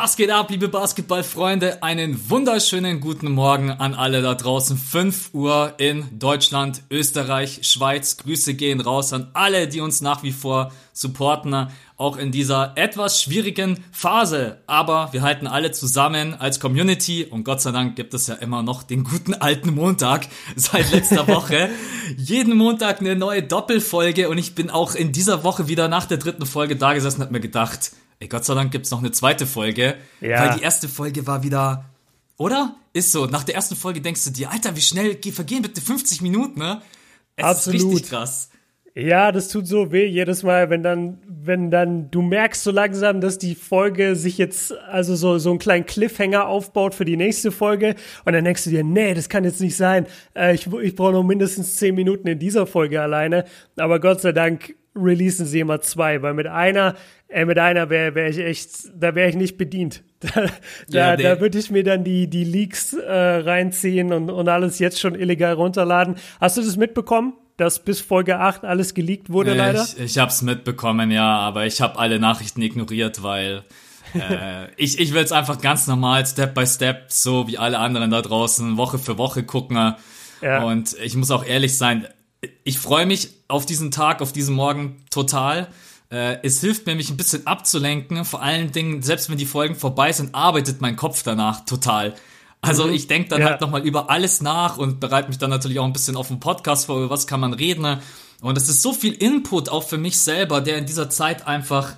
Was geht ab, liebe Basketballfreunde? Einen wunderschönen guten Morgen an alle da draußen. 5 Uhr in Deutschland, Österreich, Schweiz. Grüße gehen raus an alle, die uns nach wie vor supporten, auch in dieser etwas schwierigen Phase. Aber wir halten alle zusammen als Community und Gott sei Dank gibt es ja immer noch den guten alten Montag seit letzter Woche. Jeden Montag eine neue Doppelfolge und ich bin auch in dieser Woche wieder nach der dritten Folge da gesessen und hab mir gedacht, Ey, Gott sei Dank gibt's noch eine zweite Folge. Ja. Weil die erste Folge war wieder. Oder? Ist so. Nach der ersten Folge denkst du dir, Alter, wie schnell vergehen bitte 50 Minuten, ne? Es Absolut. ist richtig krass. Ja, das tut so weh jedes Mal, wenn dann, wenn dann, du merkst so langsam, dass die Folge sich jetzt, also so, so einen kleinen Cliffhanger aufbaut für die nächste Folge und dann denkst du dir, nee, das kann jetzt nicht sein. Äh, ich ich brauche noch mindestens 10 Minuten in dieser Folge alleine. Aber Gott sei Dank releasen sie immer zwei, weil mit einer Ey, mit einer wäre wär ich echt, da wäre ich nicht bedient. Da, ja, da, da würde ich mir dann die, die Leaks äh, reinziehen und, und alles jetzt schon illegal runterladen. Hast du das mitbekommen? dass bis Folge 8 alles geleakt wurde, ich, leider? Ich hab's mitbekommen, ja, aber ich habe alle Nachrichten ignoriert, weil äh, ich, ich will es einfach ganz normal, Step by Step, so wie alle anderen da draußen, Woche für Woche gucken. Ja. Und ich muss auch ehrlich sein, ich freue mich auf diesen Tag, auf diesen Morgen total. Äh, es hilft mir, mich ein bisschen abzulenken. Vor allen Dingen, selbst wenn die Folgen vorbei sind, arbeitet mein Kopf danach total. Also mhm. ich denke dann ja. halt nochmal über alles nach und bereite mich dann natürlich auch ein bisschen auf den Podcast vor, über was kann man reden. Und es ist so viel Input auch für mich selber, der in dieser Zeit einfach,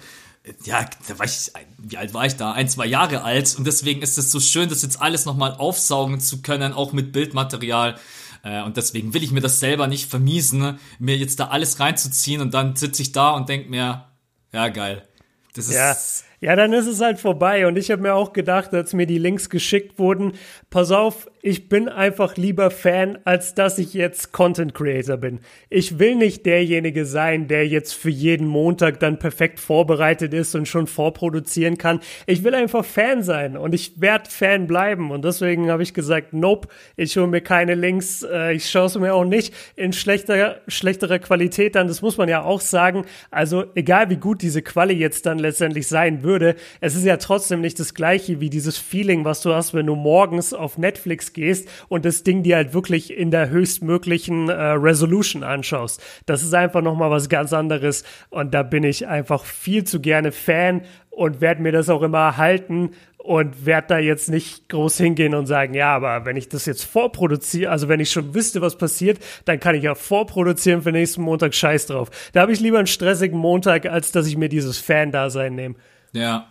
ja, da war ich, wie alt war ich da? Ein, zwei Jahre alt. Und deswegen ist es so schön, das jetzt alles nochmal aufsaugen zu können, auch mit Bildmaterial. Äh, und deswegen will ich mir das selber nicht vermiesen, mir jetzt da alles reinzuziehen und dann sitze ich da und denke mir, ja, geil. Das ist. Ja. Ja, dann ist es halt vorbei. Und ich habe mir auch gedacht, als mir die Links geschickt wurden, pass auf, ich bin einfach lieber Fan, als dass ich jetzt Content Creator bin. Ich will nicht derjenige sein, der jetzt für jeden Montag dann perfekt vorbereitet ist und schon vorproduzieren kann. Ich will einfach Fan sein und ich werde Fan bleiben. Und deswegen habe ich gesagt, nope, ich hole mir keine Links. Äh, ich schaue es mir auch nicht in schlechter, schlechterer Qualität an. Das muss man ja auch sagen. Also egal wie gut diese Quali jetzt dann letztendlich sein würde, es ist ja trotzdem nicht das gleiche wie dieses Feeling, was du hast, wenn du morgens auf Netflix gehst und das Ding dir halt wirklich in der höchstmöglichen äh, Resolution anschaust. Das ist einfach nochmal was ganz anderes und da bin ich einfach viel zu gerne Fan und werde mir das auch immer erhalten und werde da jetzt nicht groß hingehen und sagen, ja, aber wenn ich das jetzt vorproduziere, also wenn ich schon wüsste, was passiert, dann kann ich ja vorproduzieren für nächsten Montag Scheiß drauf. Da habe ich lieber einen stressigen Montag, als dass ich mir dieses Fan-Dasein nehme. Ja,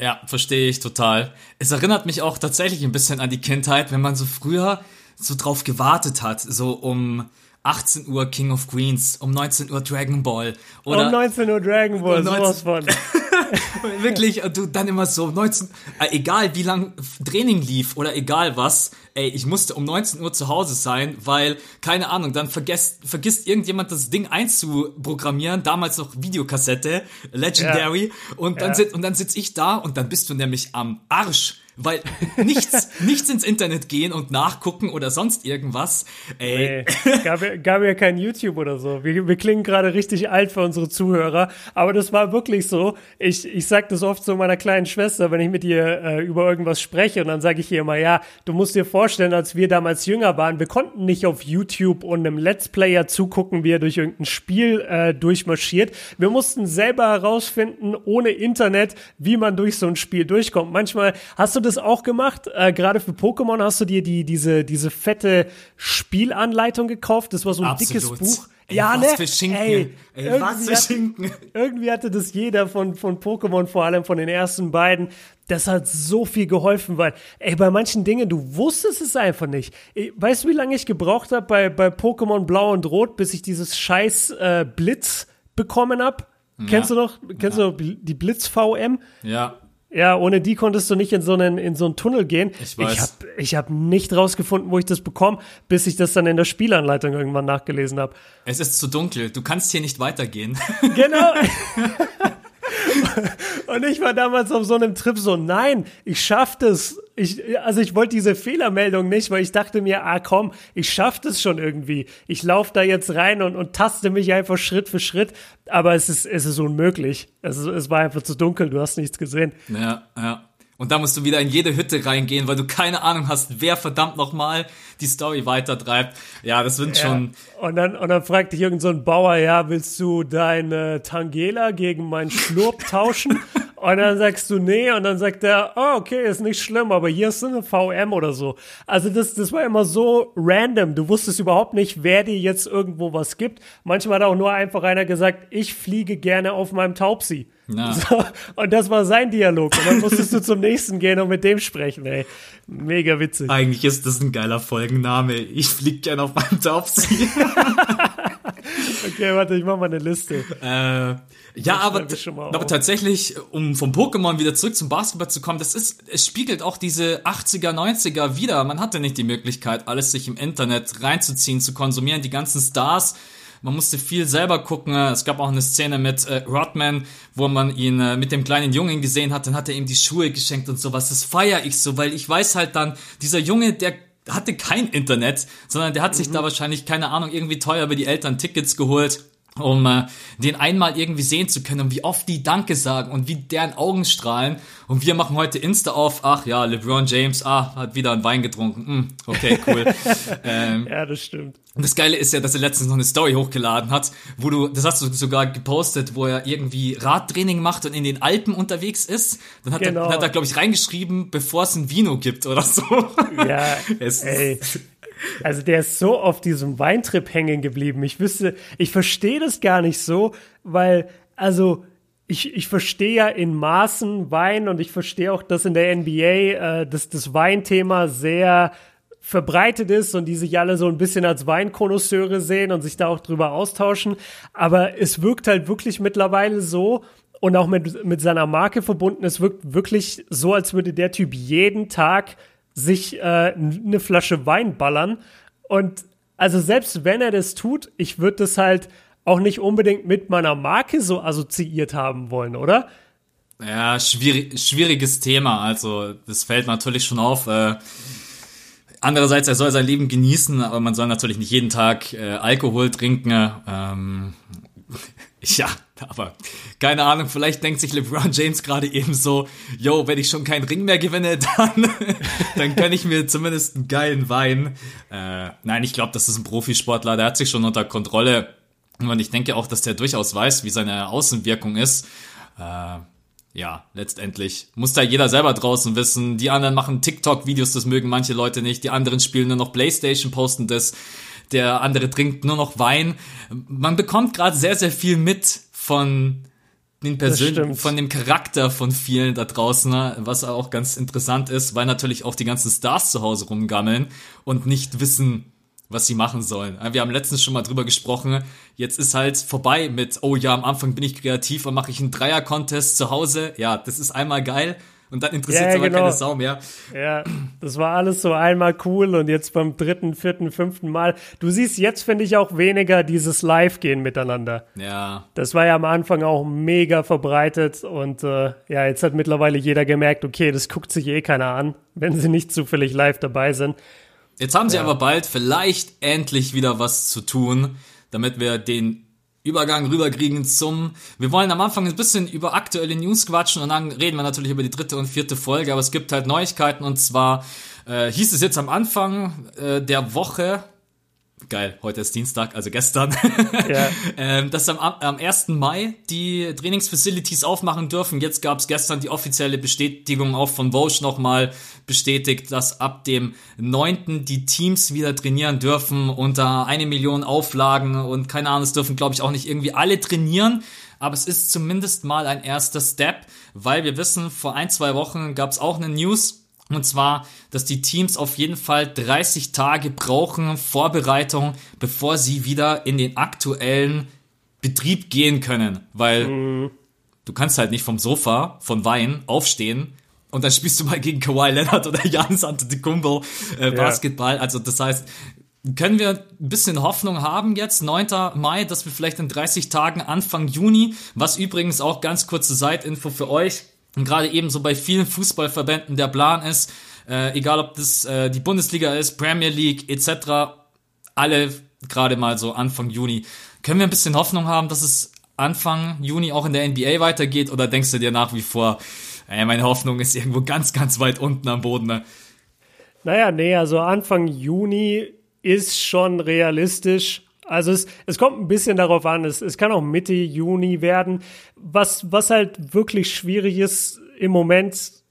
ja, verstehe ich total. Es erinnert mich auch tatsächlich ein bisschen an die Kindheit, wenn man so früher so drauf gewartet hat, so um 18 Uhr King of Queens, um 19 Uhr Dragon Ball. Oder um 19 Uhr Dragon Ball, um 19, sowas von. Wirklich, du dann immer so 19, äh, egal wie lang Training lief oder egal was, ey, ich musste um 19 Uhr zu Hause sein, weil, keine Ahnung, dann vergesst, vergisst irgendjemand das Ding einzuprogrammieren, damals noch Videokassette, Legendary, ja. und dann ja. sit, und dann sitz ich da und dann bist du nämlich am Arsch weil nichts, nichts ins Internet gehen und nachgucken oder sonst irgendwas. Ey. Nee, gab, gab ja kein YouTube oder so. Wir, wir klingen gerade richtig alt für unsere Zuhörer, aber das war wirklich so. Ich, ich sag das oft zu meiner kleinen Schwester, wenn ich mit ihr äh, über irgendwas spreche und dann sage ich ihr immer, ja, du musst dir vorstellen, als wir damals jünger waren, wir konnten nicht auf YouTube und einem Let's Player zugucken, wie er durch irgendein Spiel äh, durchmarschiert. Wir mussten selber herausfinden, ohne Internet, wie man durch so ein Spiel durchkommt. Manchmal hast du das auch gemacht? Äh, Gerade für Pokémon hast du dir die, diese, diese fette Spielanleitung gekauft. Das war so ein Absolut. dickes Buch. Ey, ja, was ne? für Schinken. Ey, Ey was für Schinken. Irgendwie hatte das jeder von, von Pokémon, vor allem von den ersten beiden. Das hat so viel geholfen, weil, ey, bei manchen Dingen, du wusstest es einfach nicht. Weißt du, wie lange ich gebraucht habe bei, bei Pokémon Blau und Rot, bis ich dieses scheiß äh, Blitz bekommen hab? Ja. Kennst du noch, kennst ja. du noch die Blitz VM? Ja. Ja, ohne die konntest du nicht in so einen, in so einen Tunnel gehen. Ich weiß. Ich habe ich hab nicht rausgefunden, wo ich das bekomme, bis ich das dann in der Spielanleitung irgendwann nachgelesen habe. Es ist zu dunkel. Du kannst hier nicht weitergehen. Genau. Und ich war damals auf so einem Trip so, nein, ich schaff das. Ich, also ich wollte diese Fehlermeldung nicht, weil ich dachte mir, ah komm, ich schaff das schon irgendwie. Ich laufe da jetzt rein und, und taste mich einfach Schritt für Schritt. Aber es ist, es ist unmöglich. Es, ist, es war einfach zu dunkel, du hast nichts gesehen. Ja, ja. Und da musst du wieder in jede Hütte reingehen, weil du keine Ahnung hast, wer verdammt nochmal die Story weitertreibt. Ja, das sind ja. schon. Und dann, und dann fragt dich irgend so ein Bauer, ja, willst du deine Tangela gegen meinen Schlurp tauschen? Und dann sagst du nee und dann sagt er, oh, okay, ist nicht schlimm, aber hier ist eine VM oder so. Also das, das war immer so random. Du wusstest überhaupt nicht, wer dir jetzt irgendwo was gibt. Manchmal hat auch nur einfach einer gesagt, ich fliege gerne auf meinem Taubsi. So, und das war sein Dialog. Und dann musstest du zum nächsten gehen und mit dem sprechen, ey. Mega witzig. Eigentlich ist das ein geiler Folgenname. Ich fliege gerne auf meinem Taubsi. okay, warte, ich mach mal eine Liste. Äh, ja, aber, aber tatsächlich, um vom Pokémon wieder zurück zum Basketball zu kommen, das ist, es spiegelt auch diese 80er, 90er wieder. Man hatte nicht die Möglichkeit, alles sich im Internet reinzuziehen, zu konsumieren. Die ganzen Stars, man musste viel selber gucken. Es gab auch eine Szene mit äh, Rodman, wo man ihn äh, mit dem kleinen Jungen gesehen hat. Dann hat er ihm die Schuhe geschenkt und sowas. Das feiere ich so, weil ich weiß halt dann, dieser Junge, der hatte kein Internet, sondern der hat sich da mhm. wahrscheinlich, keine Ahnung, irgendwie teuer über die Eltern Tickets geholt um äh, den einmal irgendwie sehen zu können und wie oft die Danke sagen und wie deren Augen strahlen. Und wir machen heute Insta auf, ach ja, LeBron James, ah, hat wieder einen Wein getrunken. Hm, okay, cool. ähm, ja, das stimmt. Und das Geile ist ja, dass er letztens noch eine Story hochgeladen hat, wo du, das hast du sogar gepostet, wo er irgendwie Radtraining macht und in den Alpen unterwegs ist. Dann hat genau. er, hat er glaube ich, reingeschrieben, bevor es ein Vino gibt oder so. Ja, es ey. Also der ist so auf diesem Weintrip hängen geblieben. Ich wüsste, ich verstehe das gar nicht so, weil, also, ich, ich verstehe ja in Maßen Wein und ich verstehe auch, dass in der NBA äh, das, das Weinthema sehr verbreitet ist und die sich alle so ein bisschen als Weinkonnoisseure sehen und sich da auch drüber austauschen. Aber es wirkt halt wirklich mittlerweile so, und auch mit, mit seiner Marke verbunden. Es wirkt wirklich so, als würde der Typ jeden Tag sich äh, eine Flasche Wein ballern. Und also selbst wenn er das tut, ich würde das halt auch nicht unbedingt mit meiner Marke so assoziiert haben wollen, oder? Ja, schwierig, schwieriges Thema. Also das fällt natürlich schon auf. Äh, andererseits, er soll sein Leben genießen, aber man soll natürlich nicht jeden Tag äh, Alkohol trinken. Ähm, ja, aber keine Ahnung, vielleicht denkt sich LeBron James gerade eben so, yo, wenn ich schon keinen Ring mehr gewinne, dann, dann kann ich mir zumindest einen geilen Wein. Äh, nein, ich glaube, das ist ein Profisportler, der hat sich schon unter Kontrolle. Und ich denke auch, dass der durchaus weiß, wie seine Außenwirkung ist. Äh, ja, letztendlich muss da jeder selber draußen wissen. Die anderen machen TikTok-Videos, das mögen manche Leute nicht. Die anderen spielen nur noch Playstation, posten das. Der andere trinkt nur noch Wein. Man bekommt gerade sehr, sehr viel mit von den Persön von dem Charakter von vielen da draußen, ne? was auch ganz interessant ist, weil natürlich auch die ganzen Stars zu Hause rumgammeln und nicht wissen, was sie machen sollen. Wir haben letztens schon mal drüber gesprochen. Jetzt ist halt vorbei mit, oh ja, am Anfang bin ich kreativ und mache ich einen Dreier-Contest zu Hause. Ja, das ist einmal geil und dann interessiert es ja, aber genau. keine Sau mehr. Ja, das war alles so einmal cool und jetzt beim dritten, vierten, fünften Mal. Du siehst jetzt, finde ich, auch weniger dieses Live-Gehen miteinander. Ja. Das war ja am Anfang auch mega verbreitet und äh, ja, jetzt hat mittlerweile jeder gemerkt, okay, das guckt sich eh keiner an, wenn sie nicht zufällig live dabei sind. Jetzt haben sie ja. aber bald vielleicht endlich wieder was zu tun, damit wir den Übergang rüberkriegen zum. Wir wollen am Anfang ein bisschen über aktuelle News quatschen und dann reden wir natürlich über die dritte und vierte Folge, aber es gibt halt Neuigkeiten und zwar äh, hieß es jetzt am Anfang äh, der Woche, geil, heute ist Dienstag, also gestern, ja. ähm, dass am, am 1. Mai die Trainingsfacilities aufmachen dürfen. Jetzt gab es gestern die offizielle Bestätigung auch von Vosch nochmal bestätigt, dass ab dem 9. die Teams wieder trainieren dürfen unter eine Million Auflagen und keine Ahnung, es dürfen glaube ich auch nicht irgendwie alle trainieren. Aber es ist zumindest mal ein erster Step, weil wir wissen, vor ein, zwei Wochen gab es auch eine News, und zwar, dass die Teams auf jeden Fall 30 Tage brauchen, Vorbereitung, bevor sie wieder in den aktuellen Betrieb gehen können. Weil mhm. du kannst halt nicht vom Sofa, von Wein, aufstehen und dann spielst du mal gegen Kawhi Leonard oder Janis Antetokounmpo äh, Basketball. Ja. Also das heißt, können wir ein bisschen Hoffnung haben jetzt, 9. Mai, dass wir vielleicht in 30 Tagen Anfang Juni, was übrigens auch ganz kurze Seitinfo für euch, und gerade eben so bei vielen Fußballverbänden der Plan ist, äh, egal ob das äh, die Bundesliga ist, Premier League etc., alle gerade mal so Anfang Juni. Können wir ein bisschen Hoffnung haben, dass es Anfang Juni auch in der NBA weitergeht oder denkst du dir nach wie vor, Ey, meine Hoffnung ist irgendwo ganz, ganz weit unten am Boden. Ne? Naja, nee, also Anfang Juni ist schon realistisch. Also es, es kommt ein bisschen darauf an, es, es kann auch Mitte Juni werden. Was, was halt wirklich schwierig ist im Moment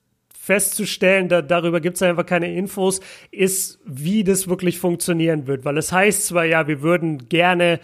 festzustellen, da, darüber gibt es einfach keine Infos, ist, wie das wirklich funktionieren wird. Weil es heißt zwar, ja, wir würden gerne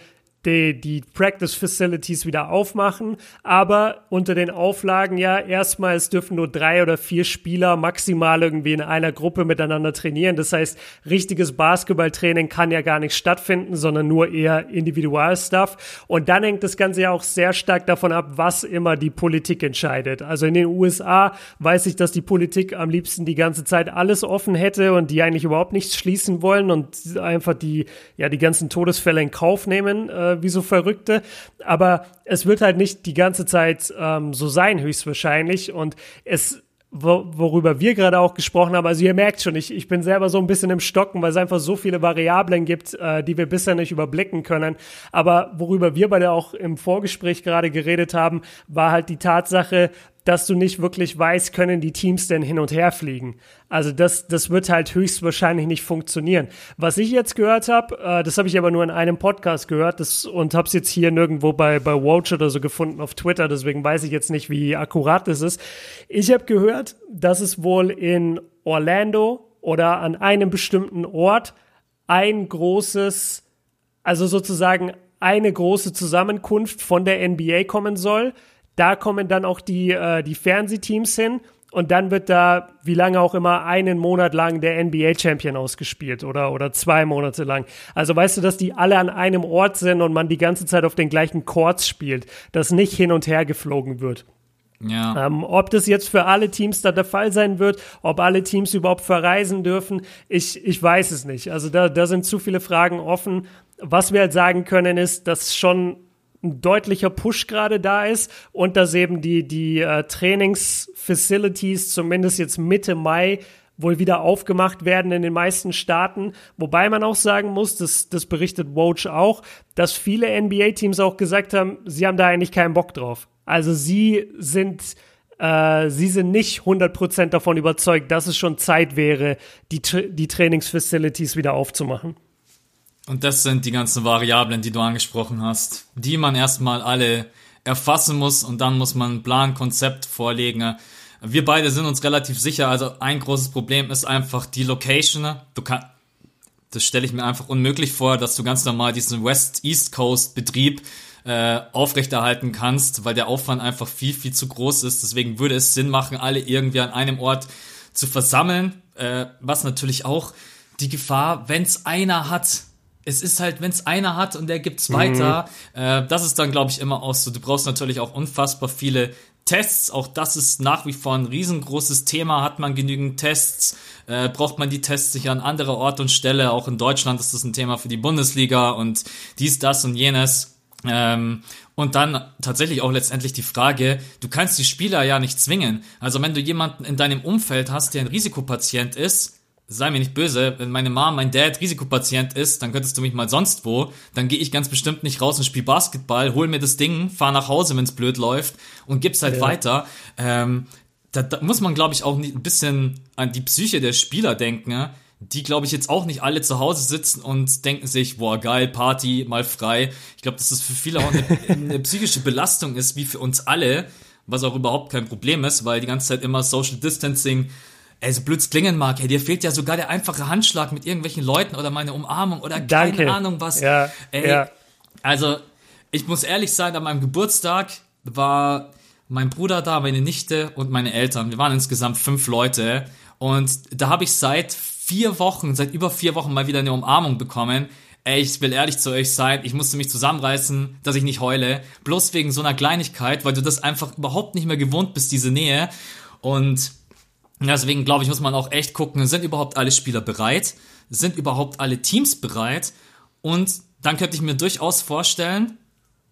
die, die Practice Facilities wieder aufmachen, aber unter den Auflagen ja erstmal, es dürfen nur drei oder vier Spieler maximal irgendwie in einer Gruppe miteinander trainieren. Das heißt, richtiges Basketballtraining kann ja gar nicht stattfinden, sondern nur eher Individualstuff. Und dann hängt das Ganze ja auch sehr stark davon ab, was immer die Politik entscheidet. Also in den USA weiß ich, dass die Politik am liebsten die ganze Zeit alles offen hätte und die eigentlich überhaupt nichts schließen wollen und einfach die, ja, die ganzen Todesfälle in Kauf nehmen. Äh, äh, wie so Verrückte. Aber es wird halt nicht die ganze Zeit ähm, so sein, höchstwahrscheinlich. Und es worüber wir gerade auch gesprochen haben. Also ihr merkt schon, ich, ich bin selber so ein bisschen im Stocken, weil es einfach so viele Variablen gibt, äh, die wir bisher nicht überblicken können. Aber worüber wir beide auch im Vorgespräch gerade geredet haben, war halt die Tatsache, dass du nicht wirklich weißt, können die Teams denn hin und her fliegen. Also das, das wird halt höchstwahrscheinlich nicht funktionieren. Was ich jetzt gehört habe, äh, das habe ich aber nur in einem Podcast gehört das, und habe es jetzt hier nirgendwo bei, bei Watch oder so gefunden auf Twitter, deswegen weiß ich jetzt nicht, wie akkurat das ist. Ich habe gehört, dass es wohl in Orlando oder an einem bestimmten Ort ein großes, also sozusagen eine große Zusammenkunft von der NBA kommen soll, da kommen dann auch die, äh, die Fernsehteams hin und dann wird da, wie lange auch immer, einen Monat lang der NBA-Champion ausgespielt oder, oder zwei Monate lang. Also weißt du, dass die alle an einem Ort sind und man die ganze Zeit auf den gleichen Chords spielt, dass nicht hin und her geflogen wird. Ja. Ähm, ob das jetzt für alle Teams da der Fall sein wird, ob alle Teams überhaupt verreisen dürfen, ich, ich weiß es nicht. Also da, da sind zu viele Fragen offen. Was wir halt sagen können, ist, dass schon ein deutlicher Push gerade da ist und dass eben die, die äh, Trainingsfacilities zumindest jetzt Mitte Mai wohl wieder aufgemacht werden in den meisten Staaten. Wobei man auch sagen muss, das, das berichtet Woj auch, dass viele NBA-Teams auch gesagt haben, sie haben da eigentlich keinen Bock drauf. Also sie sind, äh, sie sind nicht 100% davon überzeugt, dass es schon Zeit wäre, die, die Trainingsfacilities wieder aufzumachen. Und das sind die ganzen Variablen, die du angesprochen hast, die man erstmal alle erfassen muss und dann muss man ein Plan, Konzept vorlegen. Wir beide sind uns relativ sicher, also ein großes Problem ist einfach die Location. Du kannst, das stelle ich mir einfach unmöglich vor, dass du ganz normal diesen West-East Coast Betrieb äh, aufrechterhalten kannst, weil der Aufwand einfach viel, viel zu groß ist. Deswegen würde es Sinn machen, alle irgendwie an einem Ort zu versammeln, äh, was natürlich auch die Gefahr, wenn es einer hat, es ist halt, wenn es einer hat und der gibt's weiter, mhm. äh, das ist dann, glaube ich, immer auch so. Du brauchst natürlich auch unfassbar viele Tests. Auch das ist nach wie vor ein riesengroßes Thema. Hat man genügend Tests? Äh, braucht man die Tests sich an anderer Ort und Stelle? Auch in Deutschland ist das ein Thema für die Bundesliga und dies, das und jenes. Ähm, und dann tatsächlich auch letztendlich die Frage, du kannst die Spieler ja nicht zwingen. Also wenn du jemanden in deinem Umfeld hast, der ein Risikopatient ist, sei mir nicht böse, wenn meine Mom, mein Dad Risikopatient ist, dann könntest du mich mal sonst wo, dann gehe ich ganz bestimmt nicht raus und spiele Basketball, hol mir das Ding, fahr nach Hause, wenn's blöd läuft und gib's halt ja. weiter. Ähm, da, da muss man, glaube ich, auch ein bisschen an die Psyche der Spieler denken, ja? die, glaube ich, jetzt auch nicht alle zu Hause sitzen und denken sich, boah, geil, Party, mal frei. Ich glaube, dass das für viele auch eine, eine psychische Belastung ist, wie für uns alle, was auch überhaupt kein Problem ist, weil die ganze Zeit immer Social Distancing ey, so blöd klingen mag, ey, dir fehlt ja sogar der einfache Handschlag mit irgendwelchen Leuten oder meine Umarmung oder Danke. keine Ahnung was. Ja, ey, ja. Also, ich muss ehrlich sein, an meinem Geburtstag war mein Bruder da, meine Nichte und meine Eltern. Wir waren insgesamt fünf Leute und da habe ich seit vier Wochen, seit über vier Wochen mal wieder eine Umarmung bekommen. Ey, ich will ehrlich zu euch sein, ich musste mich zusammenreißen, dass ich nicht heule. Bloß wegen so einer Kleinigkeit, weil du das einfach überhaupt nicht mehr gewohnt bist, diese Nähe. Und Deswegen glaube ich, muss man auch echt gucken, sind überhaupt alle Spieler bereit? Sind überhaupt alle Teams bereit? Und dann könnte ich mir durchaus vorstellen,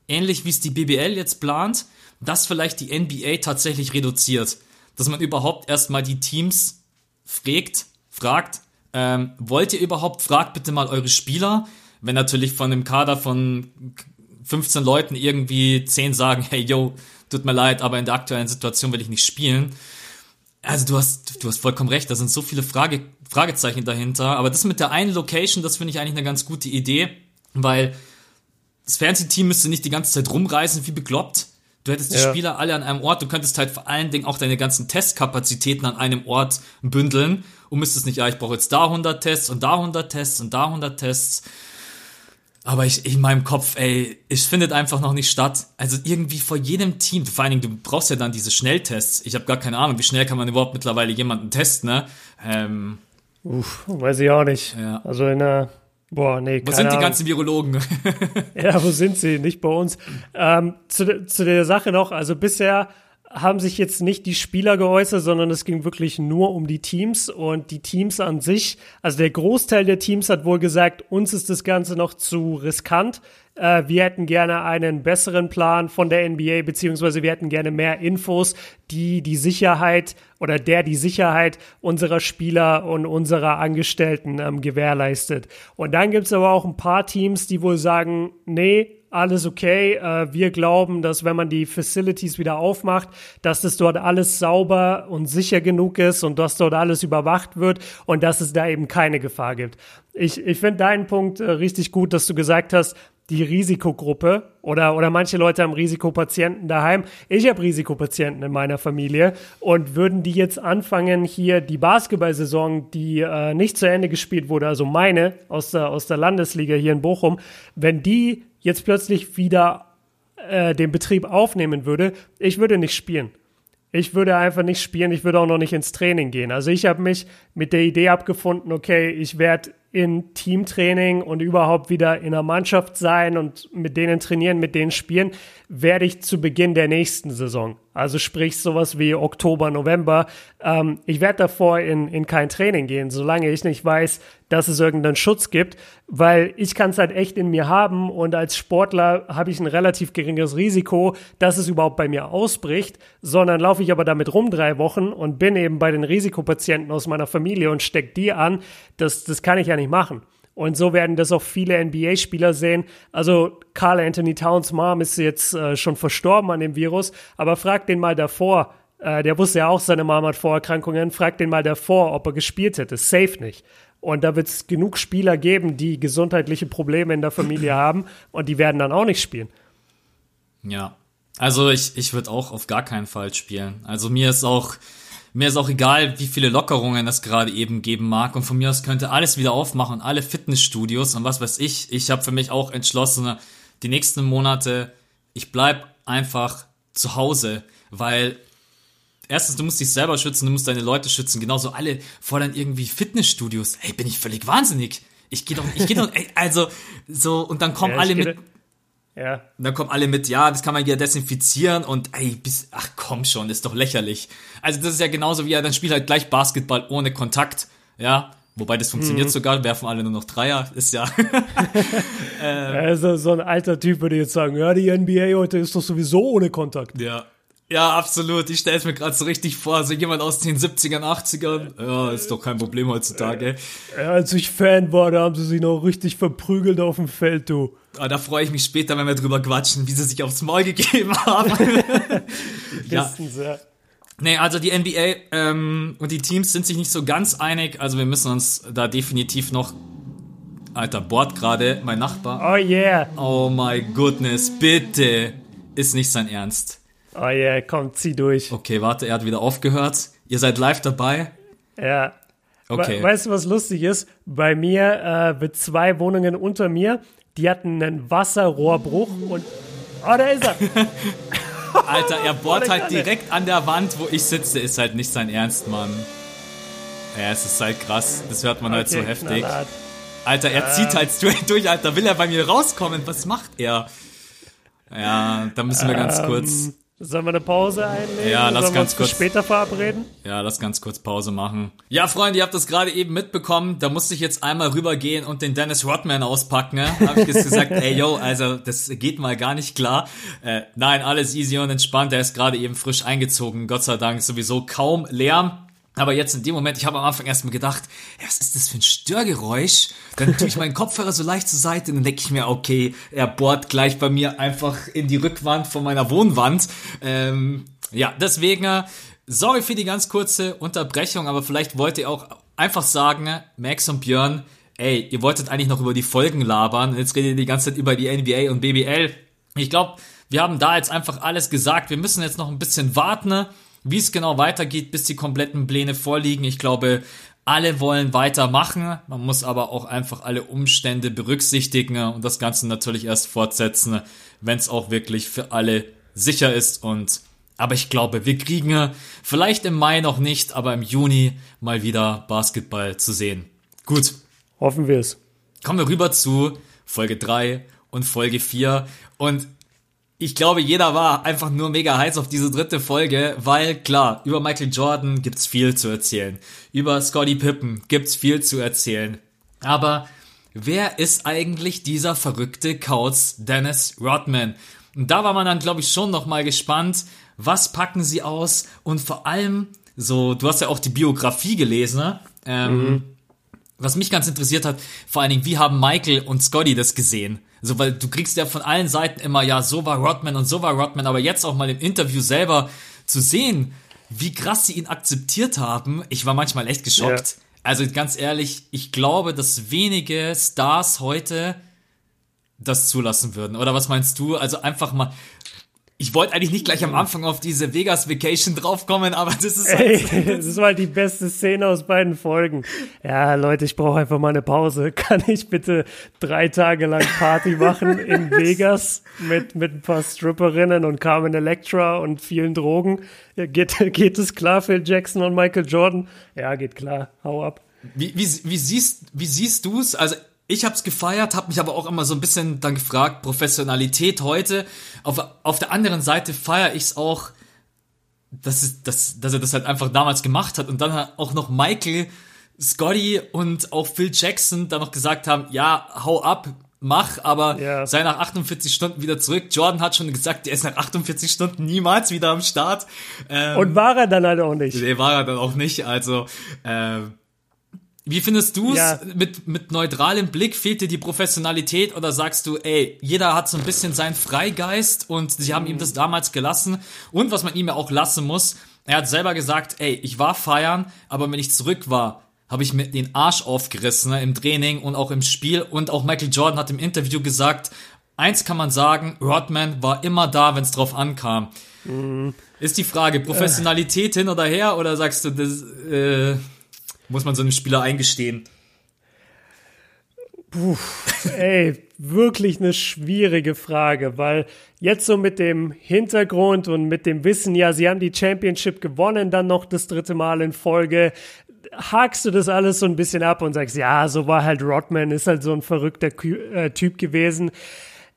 ähnlich wie es die BBL jetzt plant, dass vielleicht die NBA tatsächlich reduziert. Dass man überhaupt erstmal die Teams fragt, fragt, ähm, wollt ihr überhaupt, fragt bitte mal eure Spieler. Wenn natürlich von einem Kader von 15 Leuten irgendwie 10 sagen, hey yo, tut mir leid, aber in der aktuellen Situation will ich nicht spielen, Also du hast, du hast vollkommen recht, da sind so viele Frage, Fragezeichen dahinter. Aber das mit der einen Location, das finde ich eigentlich eine ganz gute Idee, weil das Fernsehteam müsste nicht die ganze Zeit rumreisen wie bekloppt. Du hättest die ja. Spieler alle an einem Ort, du könntest halt vor allen Dingen auch deine ganzen Testkapazitäten an einem Ort bündeln und müsstest nicht, ja, ich brauche jetzt da 100 Tests und da 100 Tests und da 100 Tests. Aber ich, in meinem Kopf, ey, es findet einfach noch nicht statt. Also irgendwie vor jedem Team, vor allen Dingen, du brauchst ja dann diese Schnelltests. Ich habe gar keine Ahnung, wie schnell kann man überhaupt mittlerweile jemanden testen, ne? Ähm, Uff, weiß ich auch nicht. Ja. Also in der Boah, nee, Wo sind die ganzen Virologen? ja, wo sind sie? Nicht bei uns. Ähm, zu, zu der Sache noch, also bisher haben sich jetzt nicht die Spieler geäußert, sondern es ging wirklich nur um die Teams und die Teams an sich. Also der Großteil der Teams hat wohl gesagt, uns ist das Ganze noch zu riskant. Äh, wir hätten gerne einen besseren Plan von der NBA, beziehungsweise wir hätten gerne mehr Infos, die die Sicherheit oder der die Sicherheit unserer Spieler und unserer Angestellten ähm, gewährleistet. Und dann gibt's aber auch ein paar Teams, die wohl sagen, nee, alles okay. Äh, wir glauben, dass wenn man die Facilities wieder aufmacht, dass das dort alles sauber und sicher genug ist und dass dort alles überwacht wird und dass es da eben keine Gefahr gibt. Ich, ich finde deinen Punkt äh, richtig gut, dass du gesagt hast, die Risikogruppe oder, oder manche Leute haben Risikopatienten daheim. Ich habe Risikopatienten in meiner Familie und würden die jetzt anfangen, hier die Basketballsaison, die äh, nicht zu Ende gespielt wurde, also meine aus der, aus der Landesliga hier in Bochum, wenn die jetzt plötzlich wieder äh, den Betrieb aufnehmen würde, ich würde nicht spielen. Ich würde einfach nicht spielen, ich würde auch noch nicht ins Training gehen. Also ich habe mich mit der Idee abgefunden, okay, ich werde in Teamtraining und überhaupt wieder in der Mannschaft sein und mit denen trainieren, mit denen spielen, werde ich zu Beginn der nächsten Saison. Also sprich sowas wie Oktober, November. Ähm, ich werde davor in, in kein Training gehen, solange ich nicht weiß, dass es irgendeinen Schutz gibt, weil ich kann es halt echt in mir haben und als Sportler habe ich ein relativ geringes Risiko, dass es überhaupt bei mir ausbricht, sondern laufe ich aber damit rum drei Wochen und bin eben bei den Risikopatienten aus meiner Familie und stecke die an. Das, das kann ich ja nicht machen. Und so werden das auch viele NBA-Spieler sehen. Also Carl Anthony Towns Mom ist jetzt äh, schon verstorben an dem Virus, aber frag den mal davor, äh, der wusste ja auch, seine Mom hat Vorerkrankungen, frag den mal davor, ob er gespielt hätte. Safe nicht. Und da wird es genug Spieler geben, die gesundheitliche Probleme in der Familie haben und die werden dann auch nicht spielen. Ja, also ich, ich würde auch auf gar keinen Fall spielen. Also mir ist auch mir ist auch egal, wie viele Lockerungen es gerade eben geben mag. Und von mir aus könnte alles wieder aufmachen, alle Fitnessstudios und was weiß ich. Ich habe für mich auch entschlossen, die nächsten Monate, ich bleib einfach zu Hause, weil erstens, du musst dich selber schützen, du musst deine Leute schützen. Genauso alle fordern irgendwie Fitnessstudios. Hey, bin ich völlig wahnsinnig. Ich gehe doch, ich gehe doch, ey, also so und dann kommen ja, alle mit ja. Und dann kommen alle mit, ja, das kann man ja desinfizieren und ey, bis, ach komm schon, ist doch lächerlich. Also das ist ja genauso wie, ja, dann spielt halt gleich Basketball ohne Kontakt, ja. Wobei das funktioniert mhm. sogar, werfen alle nur noch Dreier, ist ja. ähm, also so ein alter Typ würde jetzt sagen, ja, die NBA heute ist doch sowieso ohne Kontakt. Ja, ja, absolut. Ich stelle es mir gerade so richtig vor, so jemand aus den 70ern, 80ern. Ja, ist doch kein Problem heutzutage. Ja, als ich Fan war, da haben sie sich noch richtig verprügelt auf dem Feld, du. Ah, da freue ich mich später, wenn wir drüber quatschen, wie sie sich aufs Maul gegeben haben. ja. ja. Nee, also die NBA ähm, und die Teams sind sich nicht so ganz einig. Also wir müssen uns da definitiv noch Alter, Bord gerade, mein Nachbar. Oh yeah. Oh my goodness, bitte. Ist nicht sein Ernst. Oh yeah, komm, zieh durch. Okay, warte, er hat wieder aufgehört. Ihr seid live dabei? Ja. Okay. weißt du, was lustig ist? Bei mir, äh, mit zwei Wohnungen unter mir, die hatten einen Wasserrohrbruch und. Oh, da ist er! Alter, er bohrt halt direkt an der Wand, wo ich sitze. Ist halt nicht sein Ernst, Mann. Ja, es ist halt krass. Das hört man okay, halt so heftig. Knallhart. Alter, er zieht halt straight durch, Alter. Will er bei mir rauskommen? Was macht er? Ja, da müssen wir ganz ähm, kurz. Sollen wir eine Pause einlegen? Ja, lass Sollen ganz kurz. später verabreden? Ja, lass ganz kurz Pause machen. Ja, Freunde, ihr habt das gerade eben mitbekommen. Da musste ich jetzt einmal rübergehen und den Dennis Rodman auspacken. Ne? Habe ich jetzt gesagt, ey, yo, also das geht mal gar nicht klar. Äh, nein, alles easy und entspannt. Der ist gerade eben frisch eingezogen. Gott sei Dank sowieso kaum Lärm. Aber jetzt in dem Moment, ich habe am Anfang erstmal gedacht, was ist das für ein Störgeräusch? Dann tue ich meinen Kopfhörer so leicht zur Seite und dann denke ich mir, okay, er bohrt gleich bei mir einfach in die Rückwand von meiner Wohnwand. Ähm, ja, deswegen sorry für die ganz kurze Unterbrechung, aber vielleicht wollt ihr auch einfach sagen, Max und Björn, ey, ihr wolltet eigentlich noch über die Folgen labern, jetzt redet ihr die ganze Zeit über die NBA und BBL. Ich glaube, wir haben da jetzt einfach alles gesagt. Wir müssen jetzt noch ein bisschen warten, wie es genau weitergeht, bis die kompletten Pläne vorliegen. Ich glaube, alle wollen weitermachen. Man muss aber auch einfach alle Umstände berücksichtigen und das Ganze natürlich erst fortsetzen, wenn es auch wirklich für alle sicher ist. Und aber ich glaube, wir kriegen vielleicht im Mai noch nicht, aber im Juni mal wieder Basketball zu sehen. Gut. Hoffen wir es. Kommen wir rüber zu Folge 3 und Folge 4. Und ich glaube, jeder war einfach nur mega heiß auf diese dritte Folge, weil klar, über Michael Jordan gibt's viel zu erzählen. Über Scotty Pippen gibt's viel zu erzählen. Aber wer ist eigentlich dieser verrückte Kauz Dennis Rodman? Und da war man dann, glaube ich, schon nochmal gespannt, was packen sie aus und vor allem, so, du hast ja auch die Biografie gelesen, ne? Ähm, mhm. Was mich ganz interessiert hat, vor allen Dingen, wie haben Michael und Scotty das gesehen? So, weil du kriegst ja von allen Seiten immer, ja, so war Rodman und so war Rodman, aber jetzt auch mal im Interview selber zu sehen, wie krass sie ihn akzeptiert haben, ich war manchmal echt geschockt. Ja. Also ganz ehrlich, ich glaube, dass wenige Stars heute das zulassen würden. Oder was meinst du? Also einfach mal, ich wollte eigentlich nicht gleich am Anfang auf diese Vegas Vacation draufkommen, aber das ist halt Ey, das ist mal die beste Szene aus beiden Folgen. Ja, Leute, ich brauche einfach mal eine Pause. Kann ich bitte drei Tage lang Party machen in Vegas mit, mit ein paar Stripperinnen und Carmen Electra und vielen Drogen? Geht, geht es klar, Phil Jackson und Michael Jordan? Ja, geht klar. Hau ab. Wie, wie, wie siehst, wie siehst du es? Also ich hab's gefeiert, hab mich aber auch immer so ein bisschen dann gefragt, Professionalität heute. Auf, auf der anderen Seite feiere ich's auch, dass, es, dass, dass er das halt einfach damals gemacht hat und dann auch noch Michael, Scotty und auch Phil Jackson dann noch gesagt haben, ja, hau ab, mach, aber yeah. sei nach 48 Stunden wieder zurück. Jordan hat schon gesagt, er ist nach 48 Stunden niemals wieder am Start. Ähm, und war er dann halt auch nicht. Nee, war er dann auch nicht. Also, ähm, wie findest du es ja. mit, mit neutralem Blick? Fehlt dir die Professionalität oder sagst du, ey, jeder hat so ein bisschen seinen Freigeist und sie haben mhm. ihm das damals gelassen? Und was man ihm ja auch lassen muss, er hat selber gesagt, ey, ich war feiern, aber wenn ich zurück war, habe ich mir den Arsch aufgerissen ne, im Training und auch im Spiel. Und auch Michael Jordan hat im Interview gesagt, eins kann man sagen, Rodman war immer da, wenn es drauf ankam. Mhm. Ist die Frage, Professionalität äh. hin oder her oder sagst du, das... Äh, muss man so einem Spieler eingestehen? Puh, ey, wirklich eine schwierige Frage, weil jetzt so mit dem Hintergrund und mit dem Wissen, ja, sie haben die Championship gewonnen, dann noch das dritte Mal in Folge, hakst du das alles so ein bisschen ab und sagst, ja, so war halt Rodman, ist halt so ein verrückter äh, Typ gewesen.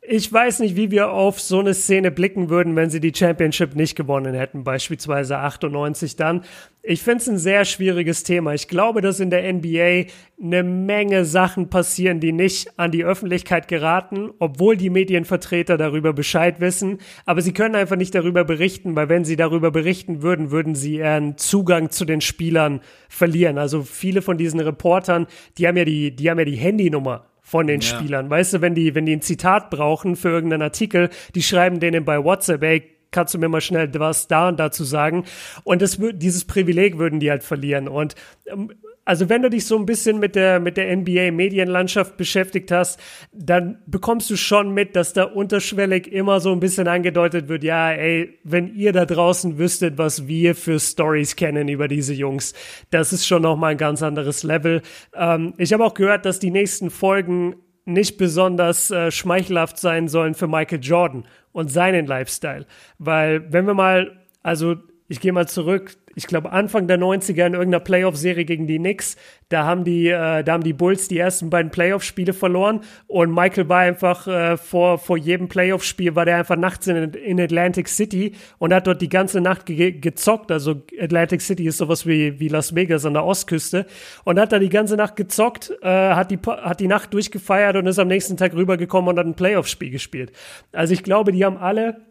Ich weiß nicht, wie wir auf so eine Szene blicken würden, wenn sie die Championship nicht gewonnen hätten, beispielsweise 98 dann. Ich finde es ein sehr schwieriges Thema. Ich glaube, dass in der NBA eine Menge Sachen passieren, die nicht an die Öffentlichkeit geraten, obwohl die Medienvertreter darüber Bescheid wissen. Aber sie können einfach nicht darüber berichten, weil wenn sie darüber berichten würden, würden sie ihren Zugang zu den Spielern verlieren. Also viele von diesen Reportern, die haben ja die, die haben ja die Handynummer von den ja. Spielern. Weißt du, wenn die, wenn die ein Zitat brauchen für irgendeinen Artikel, die schreiben denen bei WhatsApp, ey, kannst du mir mal schnell was da und dazu sagen? Und das, dieses Privileg würden die halt verlieren. Und ähm, also wenn du dich so ein bisschen mit der, mit der NBA-Medienlandschaft beschäftigt hast, dann bekommst du schon mit, dass da unterschwellig immer so ein bisschen angedeutet wird, ja, ey, wenn ihr da draußen wüsstet, was wir für Stories kennen über diese Jungs, das ist schon nochmal ein ganz anderes Level. Ähm, ich habe auch gehört, dass die nächsten Folgen nicht besonders äh, schmeichelhaft sein sollen für Michael Jordan und seinen Lifestyle. Weil, wenn wir mal, also ich gehe mal zurück, ich glaube Anfang der 90er in irgendeiner Playoff-Serie gegen die Knicks, da haben die, äh, da haben die Bulls die ersten beiden Playoff-Spiele verloren und Michael war einfach äh, vor, vor jedem Playoff-Spiel war der einfach nachts in, in Atlantic City und hat dort die ganze Nacht ge gezockt. Also Atlantic City ist sowas wie, wie Las Vegas an der Ostküste und hat da die ganze Nacht gezockt, äh, hat die, hat die Nacht durchgefeiert und ist am nächsten Tag rübergekommen und hat ein Playoff-Spiel gespielt. Also ich glaube, die haben alle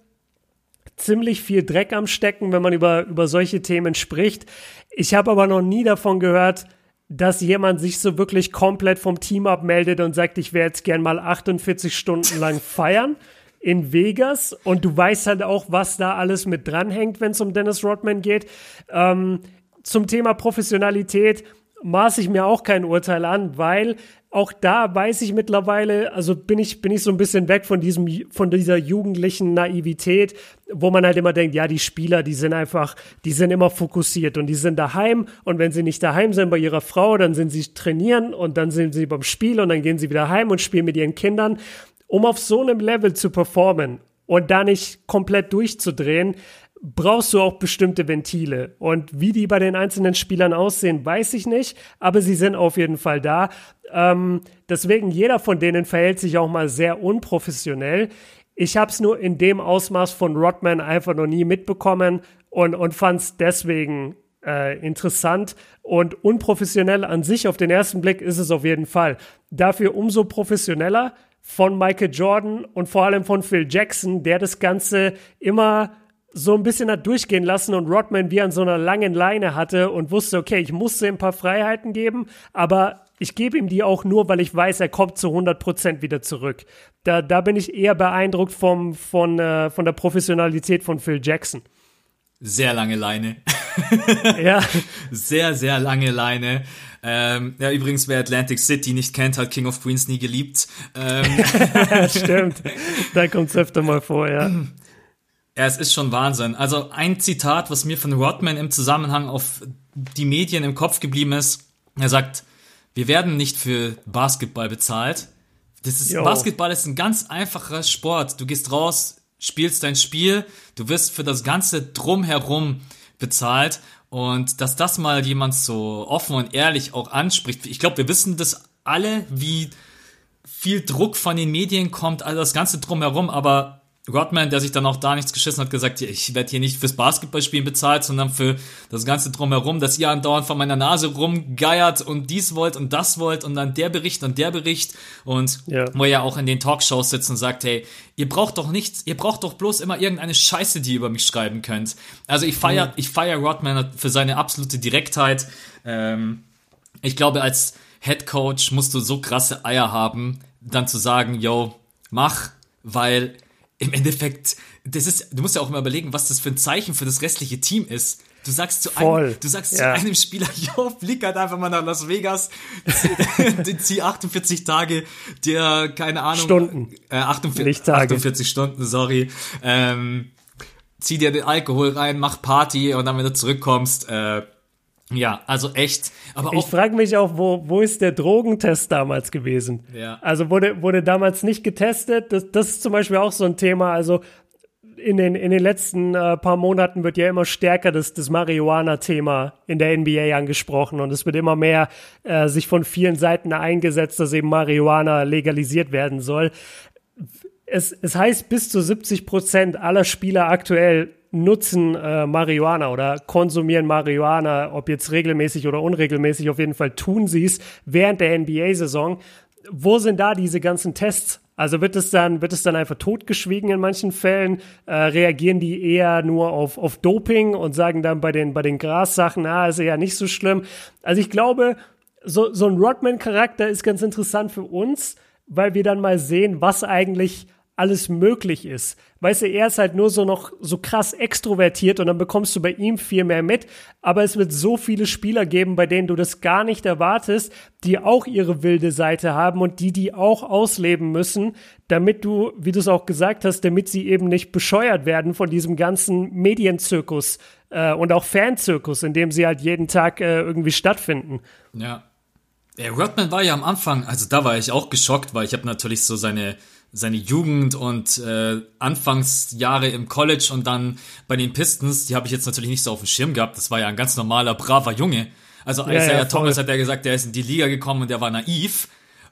ziemlich viel Dreck am Stecken, wenn man über, über solche Themen spricht. Ich habe aber noch nie davon gehört, dass jemand sich so wirklich komplett vom Team abmeldet und sagt, ich wäre jetzt gern mal 48 Stunden lang feiern. in Vegas und du weißt halt auch, was da alles mit dranhängt, wenn es um Dennis Rodman geht. Ähm, zum Thema Professionalität maße ich mir auch kein Urteil an, weil auch da weiß ich mittlerweile, also bin ich, bin ich so ein bisschen weg von diesem, von dieser jugendlichen Naivität, wo man halt immer denkt, ja, die Spieler, die sind einfach, die sind immer fokussiert und die sind daheim und wenn sie nicht daheim sind bei ihrer Frau, dann sind sie trainieren und dann sind sie beim Spiel und dann gehen sie wieder heim und spielen mit ihren Kindern. Um auf so einem Level zu performen und da nicht komplett durchzudrehen, brauchst du auch bestimmte Ventile. Und wie die bei den einzelnen Spielern aussehen, weiß ich nicht, aber sie sind auf jeden Fall da. Ähm, deswegen, jeder von denen verhält sich auch mal sehr unprofessionell. Ich habe es nur in dem Ausmaß von Rodman einfach noch nie mitbekommen und, und fand es deswegen äh, interessant und unprofessionell an sich auf den ersten Blick ist es auf jeden Fall. Dafür umso professioneller von Michael Jordan und vor allem von Phil Jackson, der das Ganze immer so ein bisschen hat durchgehen lassen und Rodman wie an so einer langen Leine hatte und wusste, okay, ich musste ihm ein paar Freiheiten geben, aber ich gebe ihm die auch nur, weil ich weiß, er kommt zu 100 Prozent wieder zurück. Da, da bin ich eher beeindruckt vom, von, äh, von der Professionalität von Phil Jackson. Sehr lange Leine. ja. Sehr, sehr lange Leine. Ähm, ja, übrigens, wer Atlantic City nicht kennt, hat King of Queens nie geliebt. Ähm. Stimmt. Da kommt es öfter mal vor, ja. Ja, es ist schon Wahnsinn. Also ein Zitat, was mir von Rodman im Zusammenhang auf die Medien im Kopf geblieben ist. Er sagt, wir werden nicht für Basketball bezahlt. Das ist, Basketball ist ein ganz einfacher Sport. Du gehst raus, spielst dein Spiel, du wirst für das ganze Drumherum bezahlt. Und dass das mal jemand so offen und ehrlich auch anspricht. Ich glaube, wir wissen das alle, wie viel Druck von den Medien kommt, all das ganze drumherum, aber Rodman, der sich dann auch da nichts geschissen hat, gesagt, ich werde hier nicht fürs Basketballspielen bezahlt, sondern für das Ganze drumherum, dass ihr andauernd von meiner Nase rumgeiert und dies wollt und das wollt und dann der Bericht und der Bericht und ja. wo er ja auch in den Talkshows sitzt und sagt, hey, ihr braucht doch nichts, ihr braucht doch bloß immer irgendeine Scheiße, die ihr über mich schreiben könnt. Also ich feier, mhm. ich feier Rodman für seine absolute Direktheit. Ähm, ich glaube, als Head Coach musst du so krasse Eier haben, dann zu sagen, yo, mach, weil im Endeffekt, das ist, du musst ja auch mal überlegen, was das für ein Zeichen für das restliche Team ist. Du sagst zu einem, du sagst ja. zu einem Spieler, yo, flieg halt einfach mal nach Las Vegas, zieh 48 Tage, der, keine Ahnung, Stunden. Äh, 48, 48 Stunden, sorry, ähm, zieh dir den Alkohol rein, mach Party und dann, wenn du zurückkommst, äh, ja, also echt. Aber ich frage mich auch, wo, wo ist der Drogentest damals gewesen? Ja. Also wurde, wurde damals nicht getestet. Das, das ist zum Beispiel auch so ein Thema. Also in den, in den letzten äh, paar Monaten wird ja immer stärker das, das Marihuana-Thema in der NBA angesprochen und es wird immer mehr äh, sich von vielen Seiten eingesetzt, dass eben Marihuana legalisiert werden soll. Es, es heißt, bis zu 70 Prozent aller Spieler aktuell nutzen äh, Marihuana oder konsumieren Marihuana, ob jetzt regelmäßig oder unregelmäßig, auf jeden Fall tun sie es während der NBA-Saison. Wo sind da diese ganzen Tests? Also wird es dann, wird es dann einfach totgeschwiegen in manchen Fällen? Äh, reagieren die eher nur auf, auf Doping und sagen dann bei den, bei den Gras-Sachen, ah, ist ja nicht so schlimm. Also ich glaube, so, so ein Rodman-Charakter ist ganz interessant für uns, weil wir dann mal sehen, was eigentlich alles möglich ist. Weißt du, er ist halt nur so noch so krass extrovertiert und dann bekommst du bei ihm viel mehr mit. Aber es wird so viele Spieler geben, bei denen du das gar nicht erwartest, die auch ihre wilde Seite haben und die die auch ausleben müssen, damit du, wie du es auch gesagt hast, damit sie eben nicht bescheuert werden von diesem ganzen Medienzirkus äh, und auch Fanzirkus, in dem sie halt jeden Tag äh, irgendwie stattfinden. Ja. Der Rodman war ja am Anfang, also da war ich auch geschockt, weil ich habe natürlich so seine seine Jugend und äh, Anfangsjahre im College und dann bei den Pistons, die habe ich jetzt natürlich nicht so auf dem Schirm gehabt. Das war ja ein ganz normaler, braver Junge. Also Isaiah ja, ja, Thomas hat ja gesagt, der ist in die Liga gekommen und der war naiv.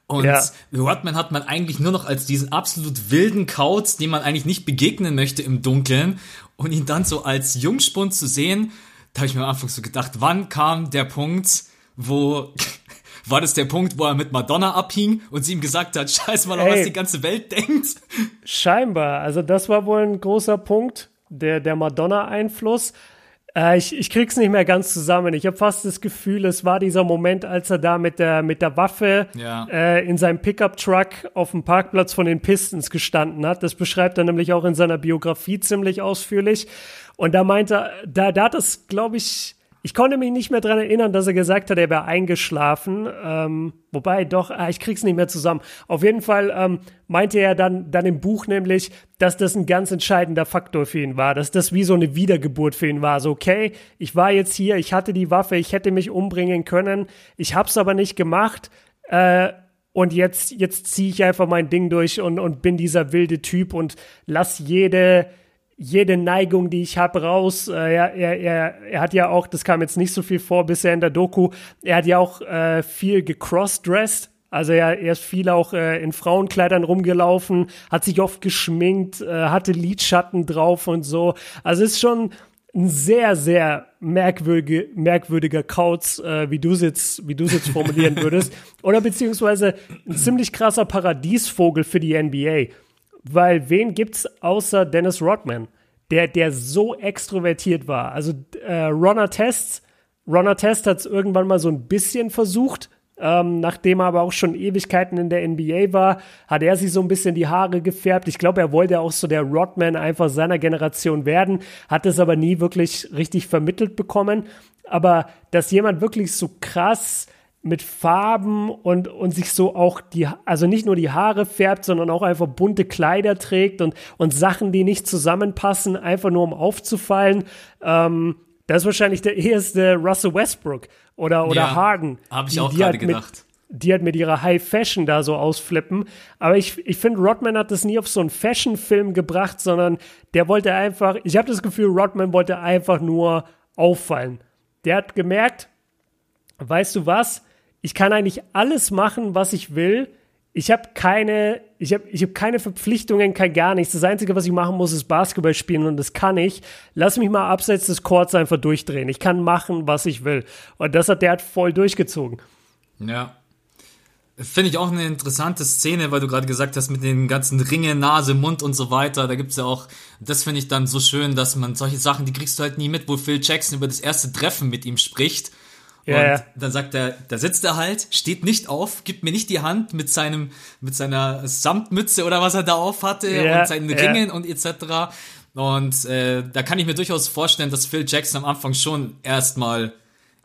Und ja. Rodman hat man eigentlich nur noch als diesen absolut wilden Kauz, dem man eigentlich nicht begegnen möchte im Dunkeln. Und ihn dann so als Jungspund zu sehen, da habe ich mir am Anfang so gedacht, wann kam der Punkt, wo war das der Punkt, wo er mit Madonna abhing und sie ihm gesagt hat, scheiß mal, Ey, was die ganze Welt denkt? Scheinbar. Also das war wohl ein großer Punkt, der, der Madonna-Einfluss. Äh, ich, ich krieg's nicht mehr ganz zusammen. Ich habe fast das Gefühl, es war dieser Moment, als er da mit der, mit der Waffe ja. äh, in seinem Pickup-Truck auf dem Parkplatz von den Pistons gestanden hat. Das beschreibt er nämlich auch in seiner Biografie ziemlich ausführlich. Und da meinte er, da, da hat es, glaube ich, ich konnte mich nicht mehr dran erinnern, dass er gesagt hat, er wäre eingeschlafen. Ähm, wobei, doch, ah, ich krieg's nicht mehr zusammen. Auf jeden Fall ähm, meinte er dann, dann im Buch nämlich, dass das ein ganz entscheidender Faktor für ihn war, dass das wie so eine Wiedergeburt für ihn war. So, okay, ich war jetzt hier, ich hatte die Waffe, ich hätte mich umbringen können, ich hab's aber nicht gemacht. Äh, und jetzt, jetzt ziehe ich einfach mein Ding durch und, und bin dieser wilde Typ und lass jede, jede Neigung, die ich habe, raus. Äh, er, er, er, er hat ja auch, das kam jetzt nicht so viel vor bisher in der Doku, er hat ja auch äh, viel gecrossdressed. Also er, er ist viel auch äh, in Frauenkleidern rumgelaufen, hat sich oft geschminkt, äh, hatte Lidschatten drauf und so. Also ist schon ein sehr, sehr merkwürdige, merkwürdiger Kauz, äh, wie du es jetzt, wie du es jetzt formulieren würdest. Oder beziehungsweise ein ziemlich krasser Paradiesvogel für die NBA. Weil wen gibt's außer Dennis Rodman, der, der so extrovertiert war? Also äh, Ron Test, Ron Test hat es irgendwann mal so ein bisschen versucht, ähm, nachdem er aber auch schon Ewigkeiten in der NBA war, hat er sich so ein bisschen die Haare gefärbt. Ich glaube, er wollte auch so der Rodman einfach seiner Generation werden, hat es aber nie wirklich richtig vermittelt bekommen. Aber dass jemand wirklich so krass mit Farben und, und sich so auch die, also nicht nur die Haare färbt, sondern auch einfach bunte Kleider trägt und, und Sachen, die nicht zusammenpassen, einfach nur um aufzufallen. Ähm, das ist wahrscheinlich der erste Russell Westbrook oder, oder ja, Harden. Habe ich auch gerade gedacht. Mit, die halt mit ihrer High Fashion da so ausflippen. Aber ich, ich finde, Rodman hat das nie auf so einen Fashion-Film gebracht, sondern der wollte einfach, ich habe das Gefühl, Rodman wollte einfach nur auffallen. Der hat gemerkt, weißt du was? Ich kann eigentlich alles machen, was ich will. Ich habe keine, ich habe ich hab keine Verpflichtungen, kein gar nichts. Das Einzige, was ich machen muss, ist Basketball spielen und das kann ich. Lass mich mal abseits des Courts einfach durchdrehen. Ich kann machen, was ich will. Und das hat der hat voll durchgezogen. Ja. Finde ich auch eine interessante Szene, weil du gerade gesagt hast, mit den ganzen Ringen, Nase, Mund und so weiter. Da gibt's ja auch, das finde ich dann so schön, dass man solche Sachen, die kriegst du halt nie mit, wo Phil Jackson über das erste Treffen mit ihm spricht ja, und ja. dann sagt er, da sitzt er halt, steht nicht auf, gibt mir nicht die Hand mit seinem, mit seiner Samtmütze oder was er da auf hatte ja, und seinen Ringen und etc. Und äh, da kann ich mir durchaus vorstellen, dass Phil Jackson am Anfang schon erstmal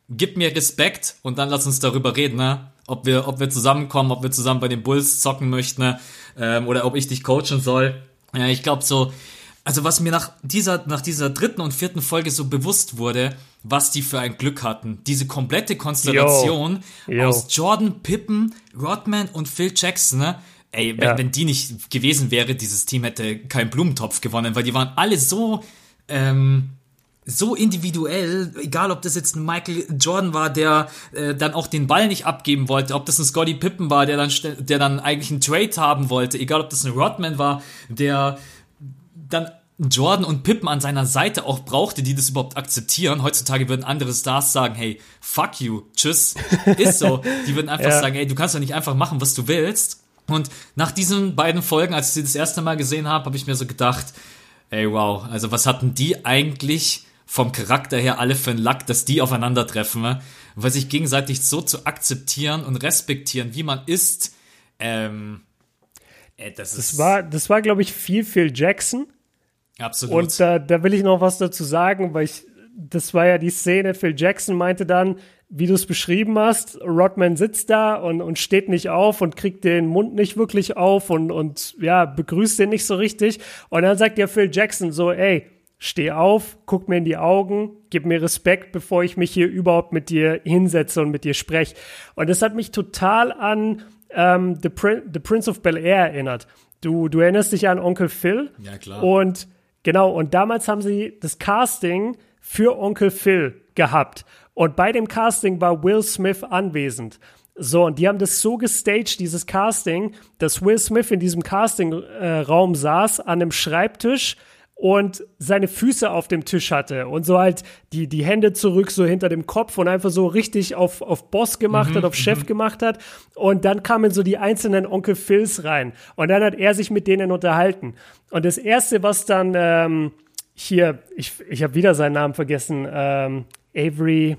gib mir Respekt und dann lass uns darüber reden, ne? ob wir, ob wir zusammenkommen, ob wir zusammen bei den Bulls zocken möchten ne? ähm, oder ob ich dich coachen soll. Ja, ich glaube so, also was mir nach dieser, nach dieser dritten und vierten Folge so bewusst wurde, was die für ein Glück hatten. Diese komplette Konstellation Yo. Yo. aus Jordan, Pippen, Rodman und Phil Jackson, ne? Ey, wenn, ja. wenn die nicht gewesen wäre, dieses Team hätte keinen Blumentopf gewonnen, weil die waren alle so, ähm, so individuell, egal ob das jetzt ein Michael Jordan war, der äh, dann auch den Ball nicht abgeben wollte, ob das ein Scotty Pippen war, der dann, der dann eigentlich einen Trade haben wollte, egal ob das ein Rodman war, der dann Jordan und Pippen an seiner Seite auch brauchte, die das überhaupt akzeptieren. Heutzutage würden andere Stars sagen, hey, fuck you, tschüss, ist so. Die würden einfach ja. sagen, ey, du kannst doch nicht einfach machen, was du willst. Und nach diesen beiden Folgen, als ich sie das erste Mal gesehen habe, habe ich mir so gedacht, ey, wow, also was hatten die eigentlich vom Charakter her alle für einen Lack, dass die aufeinandertreffen, weil sich gegenseitig so zu akzeptieren und respektieren, wie man ist, ähm, ey, das, das war, das war, glaube ich, viel Phil Jackson Absolut. Und da, da will ich noch was dazu sagen, weil ich, das war ja die Szene, Phil Jackson meinte dann, wie du es beschrieben hast, Rodman sitzt da und, und steht nicht auf und kriegt den Mund nicht wirklich auf und, und ja, begrüßt den nicht so richtig. Und dann sagt ja Phil Jackson so, ey, steh auf, guck mir in die Augen, gib mir Respekt, bevor ich mich hier überhaupt mit dir hinsetze und mit dir spreche. Und das hat mich total an ähm, The, Prin The Prince of Bel Air erinnert. Du, du erinnerst dich an Onkel Phil? Ja, klar. Und Genau, und damals haben sie das Casting für Onkel Phil gehabt. Und bei dem Casting war Will Smith anwesend. So, und die haben das so gestaged, dieses Casting, dass Will Smith in diesem Castingraum äh, saß, an einem Schreibtisch und seine Füße auf dem Tisch hatte und so halt die, die Hände zurück so hinter dem Kopf und einfach so richtig auf, auf Boss gemacht mhm, hat, auf Chef mhm. gemacht hat. Und dann kamen so die einzelnen Onkel Phils rein und dann hat er sich mit denen unterhalten. Und das erste, was dann, ähm, hier, ich, ich habe wieder seinen Namen vergessen, ähm, Avery,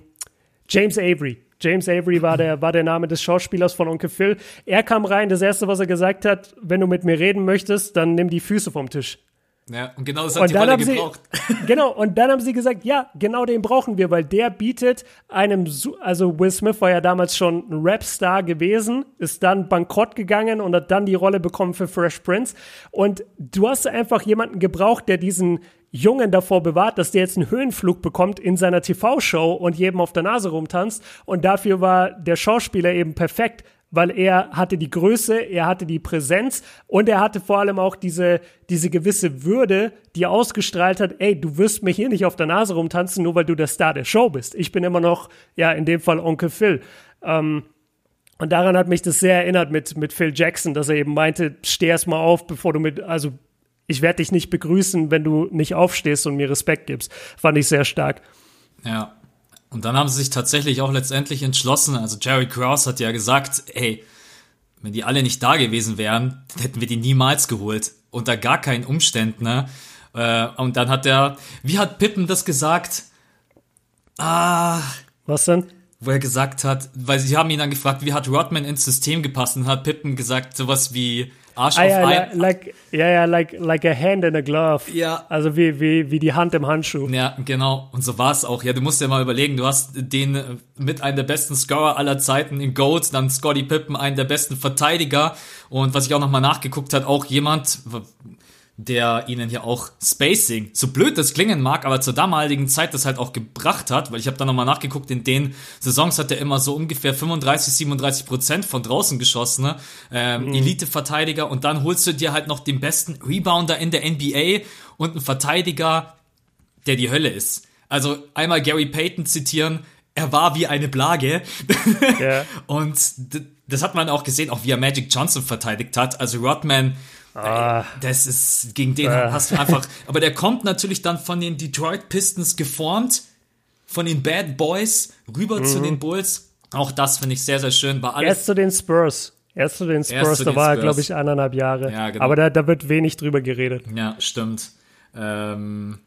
James Avery. James Avery war der, war der Name des Schauspielers von Onkel Phil. Er kam rein, das erste, was er gesagt hat, wenn du mit mir reden möchtest, dann nimm die Füße vom Tisch. Ja, und genau das hat und die Rolle gebraucht. Sie, genau, und dann haben sie gesagt, ja, genau den brauchen wir, weil der bietet einem, also Will Smith war ja damals schon ein Rapstar gewesen, ist dann bankrott gegangen und hat dann die Rolle bekommen für Fresh Prince. Und du hast einfach jemanden gebraucht, der diesen Jungen davor bewahrt, dass der jetzt einen Höhenflug bekommt in seiner TV-Show und jedem auf der Nase rumtanzt. Und dafür war der Schauspieler eben perfekt, weil er hatte die Größe, er hatte die Präsenz und er hatte vor allem auch diese, diese gewisse Würde, die ausgestrahlt hat, ey, du wirst mir hier nicht auf der Nase rumtanzen, nur weil du der Star der Show bist. Ich bin immer noch, ja, in dem Fall Onkel Phil. Ähm, und daran hat mich das sehr erinnert mit, mit Phil Jackson, dass er eben meinte, steh erst mal auf, bevor du mit, also ich werde dich nicht begrüßen, wenn du nicht aufstehst und mir Respekt gibst. Fand ich sehr stark. Ja, und dann haben sie sich tatsächlich auch letztendlich entschlossen. Also Jerry Krause hat ja gesagt, hey, wenn die alle nicht da gewesen wären, hätten wir die niemals geholt. Unter gar keinen Umständen. Ne? Äh, und dann hat er, wie hat Pippen das gesagt? Ah. Was denn? Wo er gesagt hat, weil sie haben ihn dann gefragt, wie hat Rodman ins System gepasst und hat Pippen gesagt, sowas wie, Arsch ah, auf ja, ein. Like, ja, ja, like, like a hand in a glove. Ja. Also wie, wie, wie die Hand im Handschuh. Ja, genau. Und so war es auch. Ja, du musst dir mal überlegen, du hast den äh, mit einem der besten Scorer aller Zeiten in Goats, dann Scotty Pippen, einen der besten Verteidiger. Und was ich auch nochmal nachgeguckt hat, auch jemand, der ihnen ja auch Spacing, so blöd das klingen mag, aber zur damaligen Zeit das halt auch gebracht hat, weil ich habe da nochmal nachgeguckt, in den Saisons hat er immer so ungefähr 35, 37 Prozent von draußen geschossen, ne? ähm, mhm. Elite-Verteidiger und dann holst du dir halt noch den besten Rebounder in der NBA und einen Verteidiger, der die Hölle ist. Also einmal Gary Payton zitieren, er war wie eine Plage. Yeah. und das hat man auch gesehen, auch wie er Magic Johnson verteidigt hat. Also Rodman Ah. Das ist, gegen den ah. hast du einfach, aber der kommt natürlich dann von den Detroit Pistons geformt, von den Bad Boys rüber mhm. zu den Bulls. Auch das finde ich sehr, sehr schön. War alles Erst zu den Spurs. Erst zu den Spurs, zu da den war er, glaube ich, eineinhalb Jahre. Ja, genau. Aber da, da wird wenig drüber geredet. Ja, stimmt. Ähm,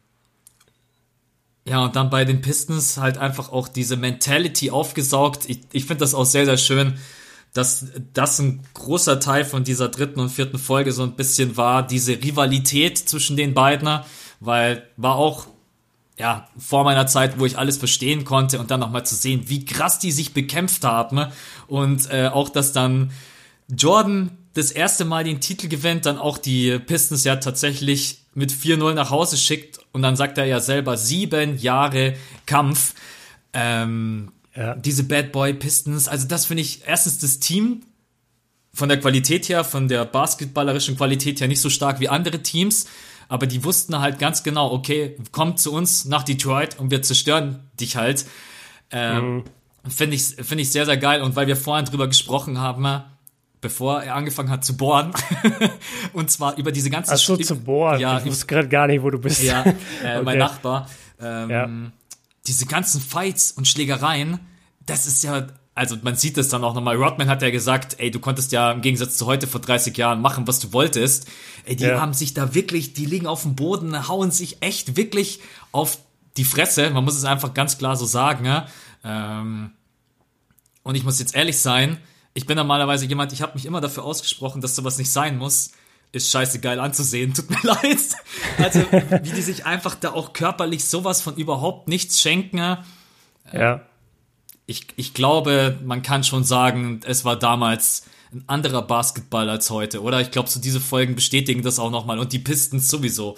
ja, und dann bei den Pistons halt einfach auch diese Mentality aufgesaugt. Ich, ich finde das auch sehr, sehr schön dass das ein großer Teil von dieser dritten und vierten Folge so ein bisschen war, diese Rivalität zwischen den beiden, weil war auch ja, vor meiner Zeit, wo ich alles verstehen konnte und dann nochmal zu sehen, wie krass die sich bekämpft haben und äh, auch, dass dann Jordan das erste Mal den Titel gewinnt, dann auch die Pistons ja tatsächlich mit 4-0 nach Hause schickt und dann sagt er ja selber sieben Jahre Kampf. Ähm, ja. Diese Bad Boy Pistons, also das finde ich erstens das Team von der Qualität her, von der basketballerischen Qualität her nicht so stark wie andere Teams, aber die wussten halt ganz genau, okay, komm zu uns nach Detroit und wir zerstören dich halt. Ähm, mhm. Finde ich, finde ich sehr, sehr geil. Und weil wir vorhin drüber gesprochen haben, bevor er angefangen hat zu bohren. und zwar über diese ganzen Ach so, zu bohren. Ja, ich wusste gerade gar nicht, wo du bist. Ja, äh, okay. mein Nachbar. Ähm, ja diese ganzen Fights und Schlägereien, das ist ja, also man sieht es dann auch nochmal. Rodman hat ja gesagt, ey, du konntest ja im Gegensatz zu heute vor 30 Jahren machen, was du wolltest. Ey, die ja. haben sich da wirklich, die liegen auf dem Boden, hauen sich echt wirklich auf die Fresse. Man muss es einfach ganz klar so sagen. Ja? Ähm, und ich muss jetzt ehrlich sein, ich bin normalerweise jemand, ich habe mich immer dafür ausgesprochen, dass sowas nicht sein muss ist scheiße geil anzusehen, tut mir leid. Also, wie die sich einfach da auch körperlich sowas von überhaupt nichts schenken. Ja. Ich, ich glaube, man kann schon sagen, es war damals ein anderer Basketball als heute, oder? Ich glaube, so diese Folgen bestätigen das auch nochmal und die Pistons sowieso.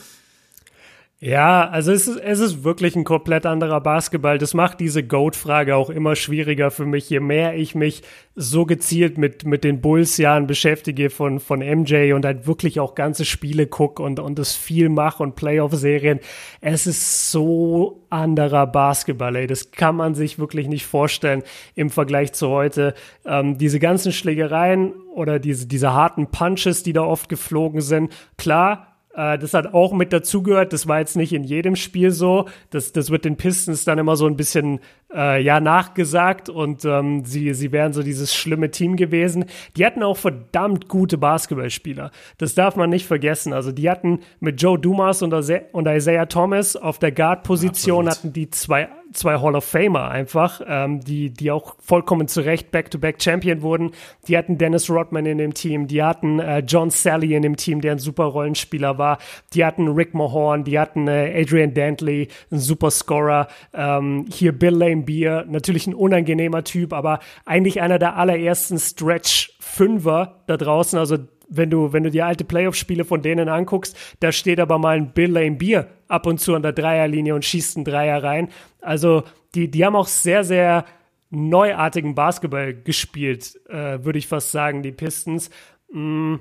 Ja, also es ist, es ist wirklich ein komplett anderer Basketball. Das macht diese Goat-Frage auch immer schwieriger für mich, je mehr ich mich so gezielt mit, mit den Bulls-Jahren beschäftige von, von MJ und halt wirklich auch ganze Spiele gucke und, und das viel mache und Playoff-Serien. Es ist so anderer Basketball, ey. Das kann man sich wirklich nicht vorstellen im Vergleich zu heute. Ähm, diese ganzen Schlägereien oder diese, diese harten Punches, die da oft geflogen sind, klar, das hat auch mit dazugehört. Das war jetzt nicht in jedem Spiel so. Das, das wird den Pistons dann immer so ein bisschen äh, ja nachgesagt und ähm, sie, sie wären so dieses schlimme Team gewesen. Die hatten auch verdammt gute Basketballspieler. Das darf man nicht vergessen. Also die hatten mit Joe Dumas und, und Isaiah Thomas auf der Guard-Position hatten die zwei zwei Hall of Famer einfach, ähm, die, die auch vollkommen zu Recht Back-to-Back-Champion wurden. Die hatten Dennis Rodman in dem Team, die hatten äh, John Sally in dem Team, der ein super Rollenspieler war. Die hatten Rick Mahorn, die hatten äh, Adrian Dantley, ein super Scorer. Ähm, hier Bill Lane Beer, natürlich ein unangenehmer Typ, aber eigentlich einer der allerersten Stretch-Fünfer da draußen, also wenn du, wenn du die alte Playoff-Spiele von denen anguckst, da steht aber mal ein Bill Lane Beer ab und zu an der Dreierlinie und schießt einen Dreier rein. Also die, die haben auch sehr, sehr neuartigen Basketball gespielt, äh, würde ich fast sagen, die Pistons. Mm.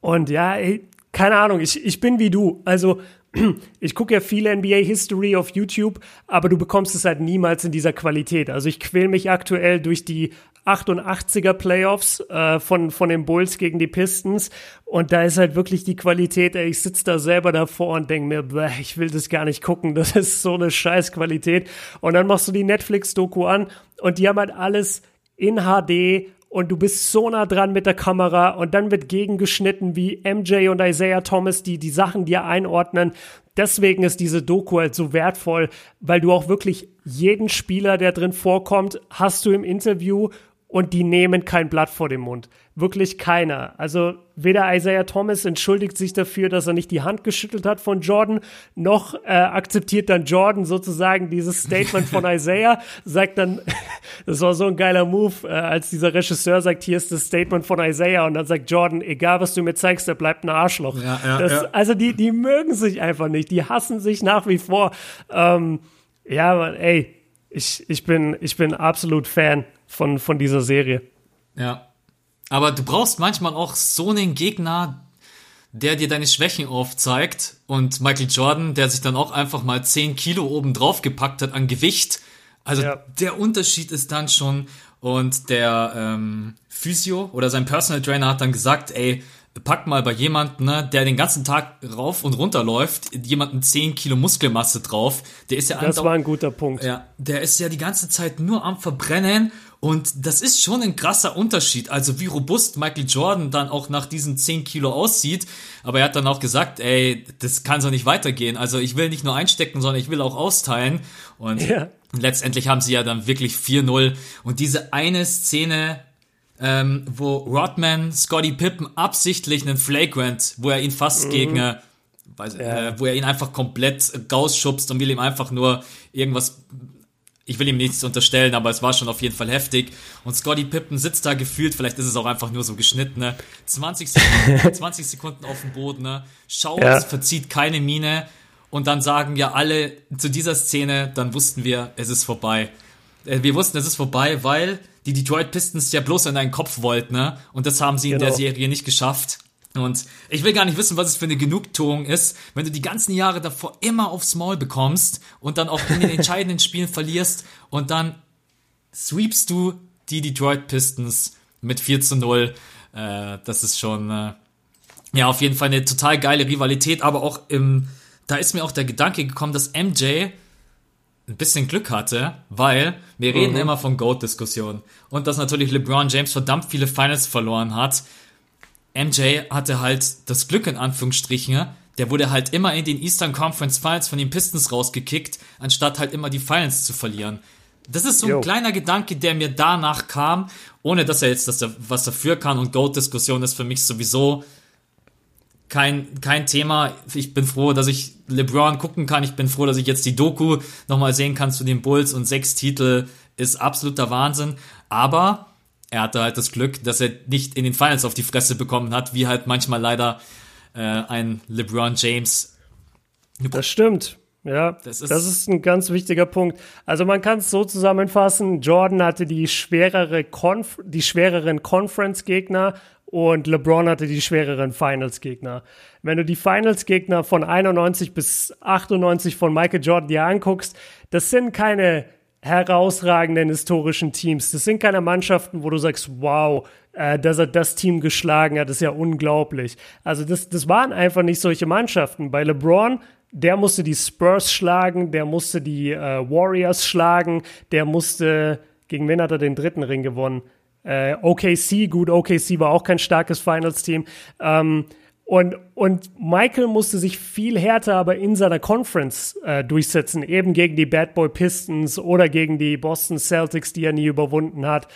Und ja, ey, keine Ahnung, ich, ich bin wie du. Also ich gucke ja viele NBA History auf YouTube, aber du bekommst es halt niemals in dieser Qualität. Also ich quäl mich aktuell durch die 88er Playoffs äh, von, von den Bulls gegen die Pistons. Und da ist halt wirklich die Qualität, ey, ich sitze da selber davor und denke mir, bleh, ich will das gar nicht gucken, das ist so eine scheiß Qualität. Und dann machst du die Netflix-Doku an und die haben halt alles in HD und du bist so nah dran mit der Kamera und dann wird gegengeschnitten wie MJ und Isaiah Thomas, die die Sachen dir einordnen. Deswegen ist diese Doku halt so wertvoll, weil du auch wirklich jeden Spieler, der drin vorkommt, hast du im Interview und die nehmen kein Blatt vor den Mund. Wirklich keiner. Also weder Isaiah Thomas entschuldigt sich dafür, dass er nicht die Hand geschüttelt hat von Jordan, noch äh, akzeptiert dann Jordan sozusagen dieses Statement von Isaiah, sagt dann, das war so ein geiler Move, äh, als dieser Regisseur sagt, hier ist das Statement von Isaiah und dann sagt Jordan, egal was du mir zeigst, der bleibt ein Arschloch. Ja, ja, das, ja. Also die, die mögen sich einfach nicht, die hassen sich nach wie vor. Ähm, ja, aber ey, ich, ich, bin, ich bin absolut Fan von, von dieser Serie. Ja. Aber du brauchst manchmal auch so einen Gegner, der dir deine Schwächen aufzeigt. Und Michael Jordan, der sich dann auch einfach mal 10 Kilo oben drauf gepackt hat an Gewicht. Also ja. der Unterschied ist dann schon. Und der ähm, Physio oder sein Personal Trainer hat dann gesagt, ey, pack mal bei jemandem, ne, der den ganzen Tag rauf und runter läuft, jemanden 10 Kilo Muskelmasse drauf, der ist ja Das war ein guter Punkt. Ja, der ist ja die ganze Zeit nur am Verbrennen und das ist schon ein krasser Unterschied. Also wie robust Michael Jordan dann auch nach diesen 10 Kilo aussieht. Aber er hat dann auch gesagt, ey, das kann so nicht weitergehen. Also ich will nicht nur einstecken, sondern ich will auch austeilen. Und ja. letztendlich haben sie ja dann wirklich 4-0. Und diese eine Szene, ähm, wo Rodman Scotty Pippen absichtlich einen Flagrant, wo er ihn fast mhm. gegen, äh, weiß, ja. äh, wo er ihn einfach komplett rausschubst und will ihm einfach nur irgendwas ich will ihm nichts unterstellen, aber es war schon auf jeden Fall heftig. Und Scotty Pippen sitzt da gefühlt, vielleicht ist es auch einfach nur so geschnitten, ne? 20 Sekunden, 20 Sekunden auf dem Boden, ne? Schaut, ja. verzieht keine Miene. Und dann sagen ja alle zu dieser Szene, dann wussten wir, es ist vorbei. Äh, wir wussten, es ist vorbei, weil die Detroit Pistons ja bloß in deinen Kopf wollten, ne? Und das haben sie genau. in der genau. Serie nicht geschafft. Und ich will gar nicht wissen, was es für eine Genugtuung ist, wenn du die ganzen Jahre davor immer aufs Maul bekommst und dann auch in den entscheidenden Spielen verlierst und dann sweepst du die Detroit Pistons mit 4 zu 0. Äh, das ist schon, äh, ja, auf jeden Fall eine total geile Rivalität, aber auch im, da ist mir auch der Gedanke gekommen, dass MJ ein bisschen Glück hatte, weil wir reden mhm. immer von GOAT-Diskussionen und dass natürlich LeBron James verdammt viele Finals verloren hat MJ hatte halt das Glück in Anführungsstrichen, der wurde halt immer in den Eastern Conference Finals von den Pistons rausgekickt, anstatt halt immer die Finals zu verlieren. Das ist so ein Yo. kleiner Gedanke, der mir danach kam, ohne dass er jetzt das, was dafür kann. Und Goat-Diskussion ist für mich sowieso kein, kein Thema. Ich bin froh, dass ich LeBron gucken kann. Ich bin froh, dass ich jetzt die Doku nochmal sehen kann zu den Bulls und sechs Titel ist absoluter Wahnsinn. Aber er hatte halt das Glück, dass er nicht in den Finals auf die Fresse bekommen hat, wie halt manchmal leider äh, ein LeBron James. Das stimmt. Ja, das ist, das ist ein ganz wichtiger Punkt. Also man kann es so zusammenfassen, Jordan hatte die schwerere Conf die schwereren Conference-Gegner und LeBron hatte die schwereren Finals-Gegner. Wenn du die Finals-Gegner von 91 bis 98 von Michael Jordan dir anguckst, das sind keine herausragenden historischen Teams. Das sind keine Mannschaften, wo du sagst, wow, äh, dass er das Team geschlagen hat, ist ja unglaublich. Also das, das waren einfach nicht solche Mannschaften. Bei LeBron, der musste die Spurs schlagen, der musste die äh, Warriors schlagen, der musste, gegen wen hat er den dritten Ring gewonnen? Äh, OKC, gut, OKC war auch kein starkes Finals-Team. Ähm, und, und Michael musste sich viel härter aber in seiner Conference äh, durchsetzen, eben gegen die Bad Boy Pistons oder gegen die Boston Celtics, die er nie überwunden hat.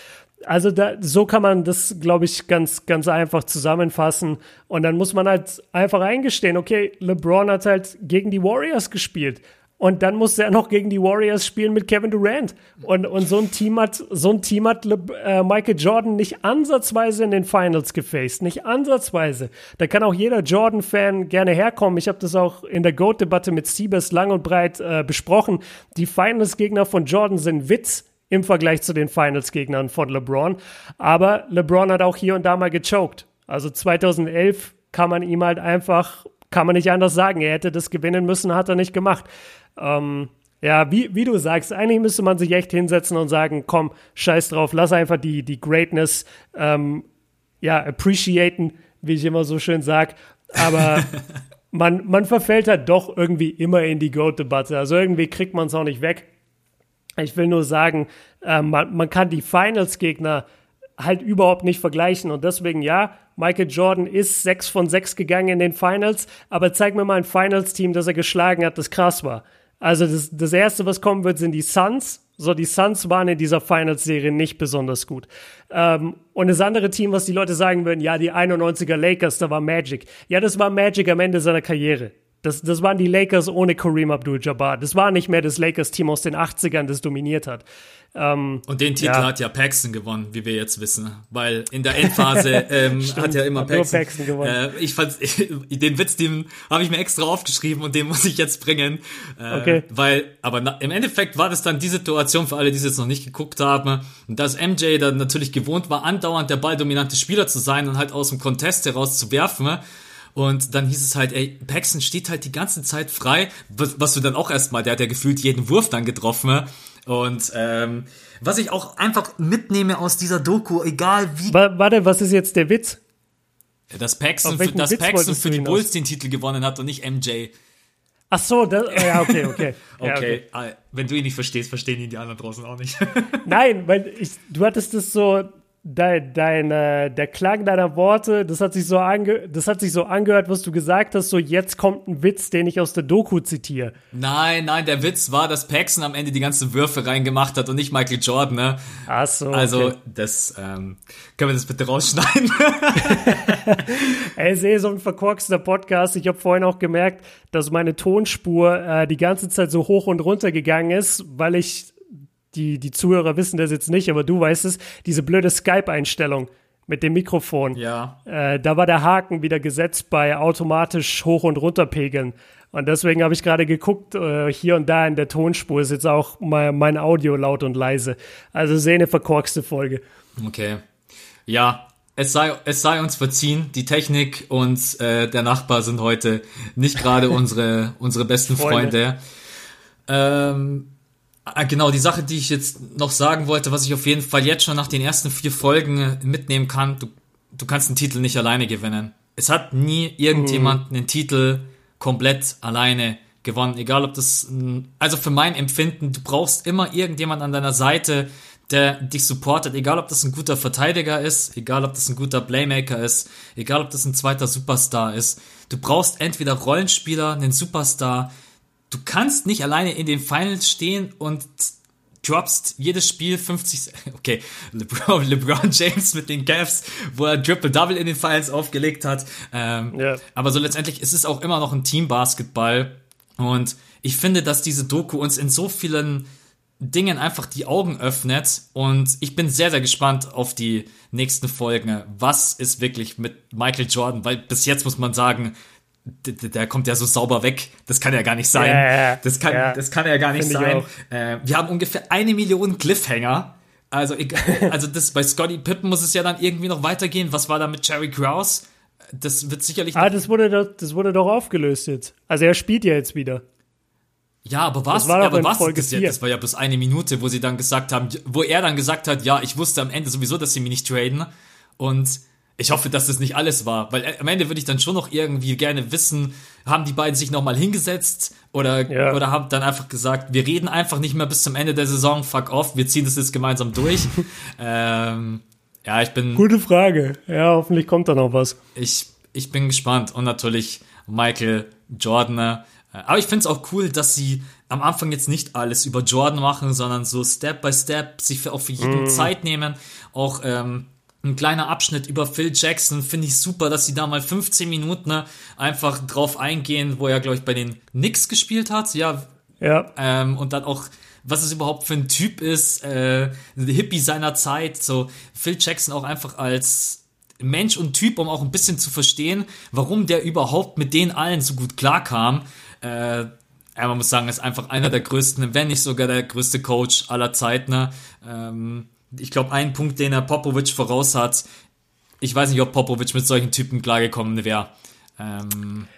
Also da, so kann man das, glaube ich, ganz, ganz einfach zusammenfassen. Und dann muss man halt einfach eingestehen, okay, LeBron hat halt gegen die Warriors gespielt. Und dann musste er noch gegen die Warriors spielen mit Kevin Durant. Und, und so ein Team hat, so ein Team hat Le, äh, Michael Jordan nicht ansatzweise in den Finals gefaced. Nicht ansatzweise. Da kann auch jeder Jordan-Fan gerne herkommen. Ich habe das auch in der GOAT-Debatte mit Siebes lang und breit äh, besprochen. Die Finals-Gegner von Jordan sind Witz im Vergleich zu den Finals-Gegnern von LeBron. Aber LeBron hat auch hier und da mal gechoked. Also 2011 kann man ihm halt einfach, kann man nicht anders sagen. Er hätte das gewinnen müssen, hat er nicht gemacht. Ähm, ja, wie, wie du sagst, eigentlich müsste man sich echt hinsetzen und sagen, komm, scheiß drauf, lass einfach die, die Greatness ähm, ja, appreciaten, wie ich immer so schön sag. Aber man, man verfällt halt doch irgendwie immer in die Goat-Debatte. Also irgendwie kriegt man es auch nicht weg. Ich will nur sagen, äh, man, man kann die Finals-Gegner halt überhaupt nicht vergleichen. Und deswegen, ja, Michael Jordan ist 6 von 6 gegangen in den Finals, aber zeig mir mal ein Finals-Team, das er geschlagen hat, das krass war. Also das, das Erste, was kommen wird, sind die Suns. So, die Suns waren in dieser Finals-Serie nicht besonders gut. Ähm, und das andere Team, was die Leute sagen würden, ja, die 91er Lakers, da war Magic. Ja, das war Magic am Ende seiner Karriere. Das, das waren die Lakers ohne Kareem Abdul-Jabbar. Das war nicht mehr das Lakers-Team aus den 80ern, das dominiert hat. Ähm, und den Titel ja. hat ja Paxton gewonnen, wie wir jetzt wissen. Weil in der Endphase ähm, hat ja immer Paxton, Paxton gewonnen. Äh, ich fand den Witz, den habe ich mir extra aufgeschrieben und den muss ich jetzt bringen. Äh, okay. Weil, aber na, im Endeffekt war das dann die Situation für alle, die es jetzt noch nicht geguckt haben, dass MJ dann natürlich gewohnt war, andauernd der balldominante Spieler zu sein und halt aus dem Contest heraus zu werfen. Und dann hieß es halt, ey, Paxton steht halt die ganze Zeit frei, was, was du dann auch erstmal, der hat ja gefühlt jeden Wurf dann getroffen. Und ähm, was ich auch einfach mitnehme aus dieser Doku, egal wie. Warte, was ist jetzt der Witz? Dass Paxton, für, dass Paxton für die Bulls den Titel gewonnen hat und nicht MJ. Ach so, das, ja, okay, okay. okay. Ja, okay. Ah, wenn du ihn nicht verstehst, verstehen ihn die anderen draußen auch nicht. Nein, weil ich, du hattest das so, dein, dein, äh, der Klang deiner Worte, das hat sich so ange, das hat sich so angehört, was du gesagt hast, so jetzt kommt ein Witz, den ich aus der Doku zitiere. Nein, nein, der Witz war, dass Paxson am Ende die ganzen Würfe reingemacht hat und nicht Michael Jordan, ne? Ach so. Also, okay. das, ähm, können wir das bitte rausschneiden? Ey, ist eh so ein verkorkster Podcast. Ich habe vorhin auch gemerkt, dass meine Tonspur äh, die ganze Zeit so hoch und runter gegangen ist, weil ich die, die Zuhörer wissen das jetzt nicht, aber du weißt es, diese blöde Skype-Einstellung mit dem Mikrofon. Ja. Äh, da war der Haken wieder gesetzt bei automatisch hoch und runter pegeln. Und deswegen habe ich gerade geguckt, äh, hier und da in der Tonspur ist jetzt auch mein, mein Audio laut und leise. Also sehr eine verkorkste Folge. Okay. Ja, es sei, es sei uns verziehen, die Technik und äh, der Nachbar sind heute nicht gerade unsere, unsere besten Freunde. Freunde. Ähm, genau, die Sache, die ich jetzt noch sagen wollte, was ich auf jeden Fall jetzt schon nach den ersten vier Folgen äh, mitnehmen kann, du, du kannst den Titel nicht alleine gewinnen. Es hat nie irgendjemand mhm. einen Titel komplett alleine gewonnen, egal ob das, also für mein Empfinden, du brauchst immer irgendjemand an deiner Seite, der dich supportet, egal ob das ein guter Verteidiger ist, egal ob das ein guter Playmaker ist, egal ob das ein zweiter Superstar ist. Du brauchst entweder Rollenspieler, einen Superstar, du kannst nicht alleine in den Finals stehen und droppst jedes Spiel 50, okay, LeBron, LeBron James mit den Cavs, wo er Triple-Double in den Finals aufgelegt hat. Ähm, yeah. Aber so letztendlich ist es auch immer noch ein Team-Basketball. Und ich finde, dass diese Doku uns in so vielen Dingen einfach die Augen öffnet. Und ich bin sehr, sehr gespannt auf die nächsten Folgen. Was ist wirklich mit Michael Jordan? Weil bis jetzt muss man sagen, der, kommt ja so sauber weg. Das kann ja gar nicht sein. Ja, das, kann, ja. das kann ja gar nicht sein. Äh, wir haben ungefähr eine Million Cliffhanger. Also, also das bei Scotty Pippen muss es ja dann irgendwie noch weitergehen. Was war da mit Jerry Krause? Das wird sicherlich. Ah, das wurde, doch, das wurde doch aufgelöst jetzt. Also er spielt ja jetzt wieder. Ja, aber was? war ja, aber was Folge das, ja, das war ja bloß eine Minute, wo sie dann gesagt haben, wo er dann gesagt hat, ja, ich wusste am Ende sowieso, dass sie mich nicht traden. Und ich hoffe, dass das nicht alles war, weil äh, am Ende würde ich dann schon noch irgendwie gerne wissen, haben die beiden sich nochmal hingesetzt oder, ja. oder haben dann einfach gesagt, wir reden einfach nicht mehr bis zum Ende der Saison, fuck off, wir ziehen das jetzt gemeinsam durch. ähm, ja, ich bin. Gute Frage. Ja, hoffentlich kommt da noch was. Ich, ich bin gespannt und natürlich Michael Jordan. Äh, aber ich finde es auch cool, dass sie am Anfang jetzt nicht alles über Jordan machen, sondern so Step by Step sich für, auch für jeden mm. Zeit nehmen. Auch ähm, ein kleiner Abschnitt über Phil Jackson finde ich super, dass sie da mal 15 Minuten ne, einfach drauf eingehen, wo er, glaube ich, bei den Knicks gespielt hat. Ja. Ja. Ähm, und dann auch, was es überhaupt für ein Typ ist, äh, Hippie seiner Zeit. So Phil Jackson auch einfach als Mensch und Typ, um auch ein bisschen zu verstehen, warum der überhaupt mit denen allen so gut klarkam. Äh, ja, man muss sagen, ist einfach einer der größten, wenn nicht sogar der größte Coach aller Zeiten. Ne? Ähm, ich glaube, ein Punkt, den er Popovic voraus hat, ich weiß nicht, ob Popovic mit solchen Typen klargekommen wäre. Ähm,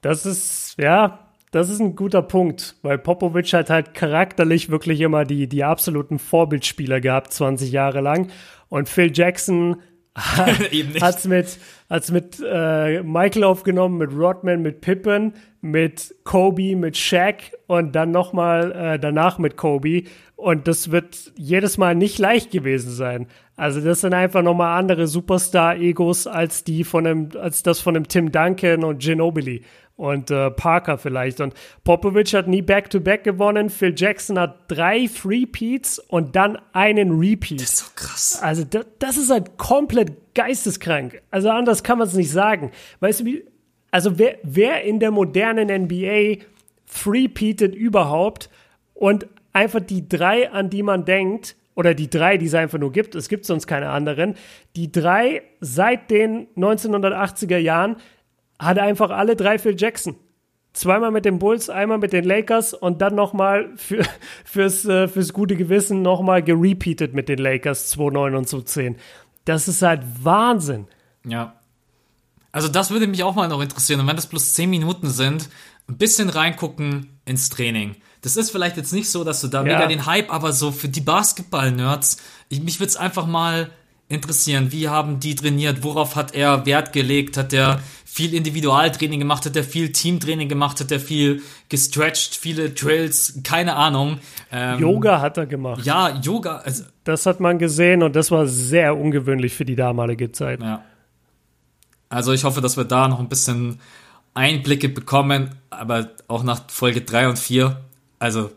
das ist, ja, das ist ein guter Punkt, weil Popovic hat halt charakterlich wirklich immer die, die absoluten Vorbildspieler gehabt, 20 Jahre lang. Und Phil Jackson hat es mit, hat's mit äh, Michael aufgenommen, mit Rodman, mit Pippen, mit Kobe, mit Shaq und dann nochmal äh, danach mit Kobe. Und das wird jedes Mal nicht leicht gewesen sein. Also das sind einfach nochmal andere Superstar-Egos als die von einem, als das von einem Tim Duncan und Ginobili und äh, Parker vielleicht. Und Popovich hat nie Back-to-Back -back gewonnen. Phil Jackson hat drei Three-Peats und dann einen Repeat. Das ist so krass. Also das, das ist halt komplett geisteskrank. Also anders kann man es nicht sagen. Weißt du, wie, also wer, wer in der modernen NBA Three-Peatet überhaupt und einfach die drei, an die man denkt, oder die drei, die es einfach nur gibt, es gibt sonst keine anderen, die drei seit den 1980er Jahren hat einfach alle drei Phil Jackson. Zweimal mit den Bulls, einmal mit den Lakers und dann nochmal für, fürs, äh, fürs gute Gewissen nochmal gerepeatet mit den Lakers 2009 und 2010. Das ist halt Wahnsinn. Ja. Also das würde mich auch mal noch interessieren. Und wenn das plus 10 Minuten sind, ein bisschen reingucken ins Training. Das ist vielleicht jetzt nicht so, dass du da ja. mega den Hype, aber so für die Basketball-Nerds, mich würde es einfach mal interessieren, wie haben die trainiert, worauf hat er Wert gelegt, hat er viel Individualtraining gemacht, hat er viel Teamtraining gemacht, hat er viel gestretched, viele Drills, keine Ahnung. Ähm, Yoga hat er gemacht. Ja, Yoga. Also, das hat man gesehen und das war sehr ungewöhnlich für die damalige Zeit. Ja. Also ich hoffe, dass wir da noch ein bisschen Einblicke bekommen, aber auch nach Folge 3 und 4 also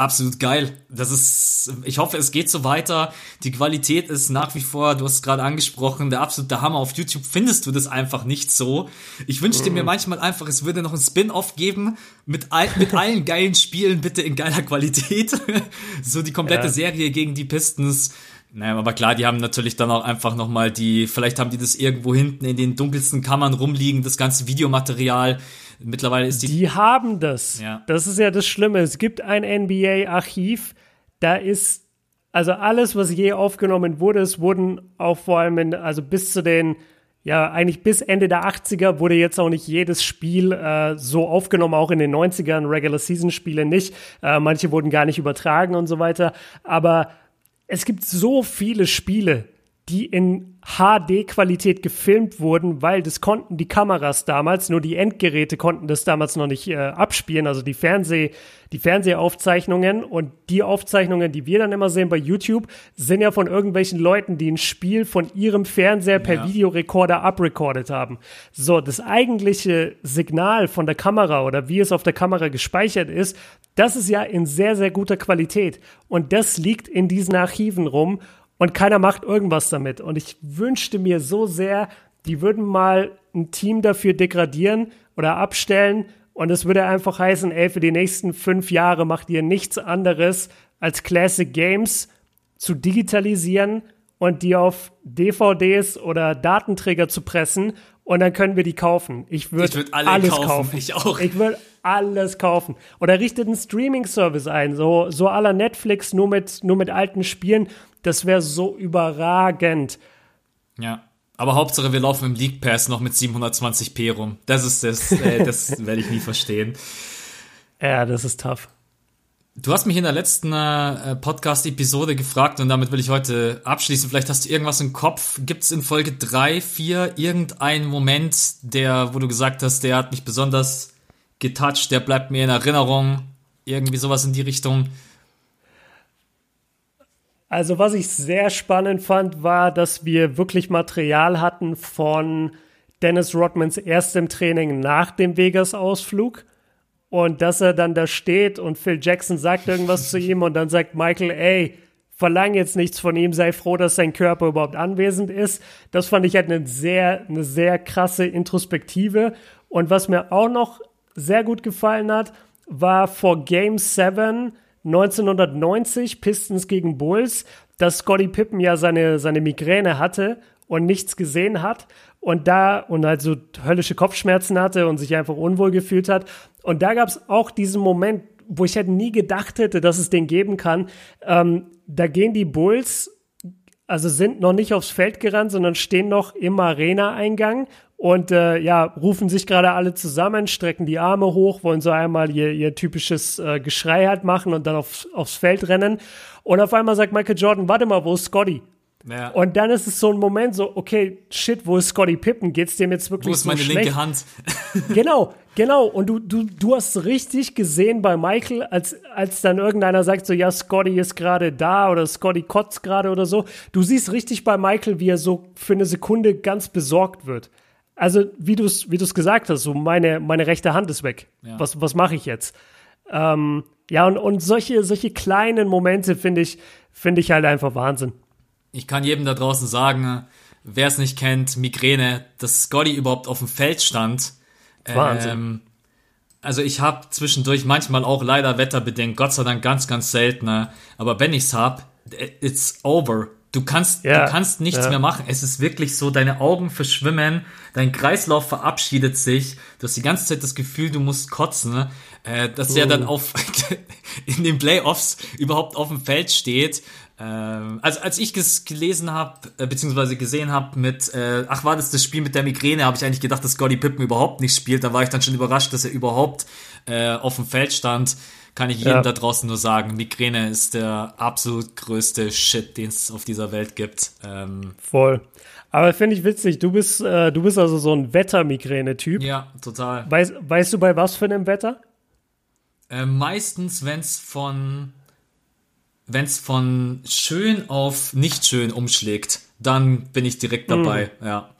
absolut geil. Das ist, ich hoffe, es geht so weiter. Die Qualität ist nach wie vor, du hast es gerade angesprochen, der absolute Hammer. Auf YouTube findest du das einfach nicht so. Ich wünschte mir manchmal einfach, es würde noch ein Spin-off geben mit, all, mit allen geilen Spielen, bitte in geiler Qualität. so die komplette ja. Serie gegen die Pistons. Naja, aber klar, die haben natürlich dann auch einfach nochmal die, vielleicht haben die das irgendwo hinten in den dunkelsten Kammern rumliegen, das ganze Videomaterial Mittlerweile ist die. Die haben das. Ja. Das ist ja das Schlimme. Es gibt ein NBA-Archiv, da ist also alles, was je aufgenommen wurde, es wurden auch vor allem, in, also bis zu den, ja, eigentlich bis Ende der 80er wurde jetzt auch nicht jedes Spiel äh, so aufgenommen, auch in den 90ern, Regular-Season-Spiele nicht. Äh, manche wurden gar nicht übertragen und so weiter. Aber es gibt so viele Spiele, die in HD-Qualität gefilmt wurden, weil das konnten die Kameras damals, nur die Endgeräte konnten das damals noch nicht äh, abspielen, also die Fernseh, die Fernsehaufzeichnungen und die Aufzeichnungen, die wir dann immer sehen bei YouTube, sind ja von irgendwelchen Leuten, die ein Spiel von ihrem Fernseher per ja. Videorekorder abrecordet haben. So, das eigentliche Signal von der Kamera oder wie es auf der Kamera gespeichert ist, das ist ja in sehr, sehr guter Qualität. Und das liegt in diesen Archiven rum und keiner macht irgendwas damit. Und ich wünschte mir so sehr, die würden mal ein Team dafür degradieren oder abstellen und es würde einfach heißen, ey, für die nächsten fünf Jahre macht ihr nichts anderes als Classic Games zu digitalisieren und die auf DVDs oder Datenträger zu pressen und dann können wir die kaufen. Ich würde würd alles kaufen. kaufen. Ich auch. Ich würde alles kaufen. Oder richtet einen Streaming-Service ein, so, so aller Netflix, nur mit, nur mit alten Spielen. Das wäre so überragend. Ja. Aber Hauptsache, wir laufen im League Pass noch mit 720p rum. Das ist das, äh, das werde ich nie verstehen. Ja, das ist tough. Du hast mich in der letzten äh, Podcast-Episode gefragt und damit will ich heute abschließen. Vielleicht hast du irgendwas im Kopf. Gibt es in Folge 3, 4 irgendeinen Moment, der, wo du gesagt hast, der hat mich besonders getoucht, der bleibt mir in Erinnerung? Irgendwie sowas in die Richtung? Also was ich sehr spannend fand, war, dass wir wirklich Material hatten von Dennis Rodmans erstem Training nach dem Vegas-Ausflug. Und dass er dann da steht und Phil Jackson sagt irgendwas zu ihm und dann sagt Michael, ey, verlang jetzt nichts von ihm, sei froh, dass sein Körper überhaupt anwesend ist. Das fand ich halt eine sehr, eine sehr krasse Introspektive. Und was mir auch noch sehr gut gefallen hat, war vor Game 7 1990 Pistons gegen Bulls, dass Scotty Pippen ja seine, seine Migräne hatte und nichts gesehen hat und da und halt so höllische Kopfschmerzen hatte und sich einfach unwohl gefühlt hat. Und da gab es auch diesen Moment, wo ich halt nie gedacht hätte, dass es den geben kann. Ähm, da gehen die Bulls, also sind noch nicht aufs Feld gerannt, sondern stehen noch im Arena-Eingang und äh, ja, rufen sich gerade alle zusammen, strecken die Arme hoch, wollen so einmal ihr, ihr typisches äh, Geschrei halt machen und dann auf, aufs Feld rennen. Und auf einmal sagt Michael Jordan, warte mal, wo ist Scotty? Ja. Und dann ist es so ein Moment so, okay, shit, wo ist Scotty Pippen? Geht's dem jetzt wirklich so Wo ist so meine linke Hand? genau, genau. Und du, du, du hast richtig gesehen bei Michael, als, als dann irgendeiner sagt so, ja, Scotty ist gerade da oder Scotty kotzt gerade oder so. Du siehst richtig bei Michael, wie er so für eine Sekunde ganz besorgt wird. Also, wie du es wie gesagt hast, so meine, meine rechte Hand ist weg. Ja. Was, was mache ich jetzt? Ähm, ja, und, und solche, solche kleinen Momente finde ich, finde ich halt einfach Wahnsinn. Ich kann jedem da draußen sagen, wer es nicht kennt, Migräne, dass Scotty überhaupt auf dem Feld stand. Wahnsinn. Ähm, also ich habe zwischendurch manchmal auch leider wetterbedingt, Gott sei Dank ganz, ganz seltener. Aber wenn ich's hab, it's over. Du kannst, ja, du kannst nichts ja. mehr machen. Es ist wirklich so, deine Augen verschwimmen, dein Kreislauf verabschiedet sich. Du hast die ganze Zeit das Gefühl, du musst kotzen. Äh, dass uh. er dann auf in den Playoffs überhaupt auf dem Feld steht. Also als ich es gelesen habe, äh, beziehungsweise gesehen habe mit, äh, ach war das das Spiel mit der Migräne, habe ich eigentlich gedacht, dass Scotty Pippen überhaupt nicht spielt. Da war ich dann schon überrascht, dass er überhaupt äh, auf dem Feld stand kann ich jedem ja. da draußen nur sagen, Migräne ist der absolut größte Shit, den es auf dieser Welt gibt. Ähm, Voll. Aber finde ich witzig, du bist, äh, du bist also so ein Wettermigräne-Typ. Ja, total. Weißt, weißt du bei was für einem Wetter? Äh, meistens, wenn es von wenn es von schön auf nicht schön umschlägt, dann bin ich direkt dabei, mm. ja.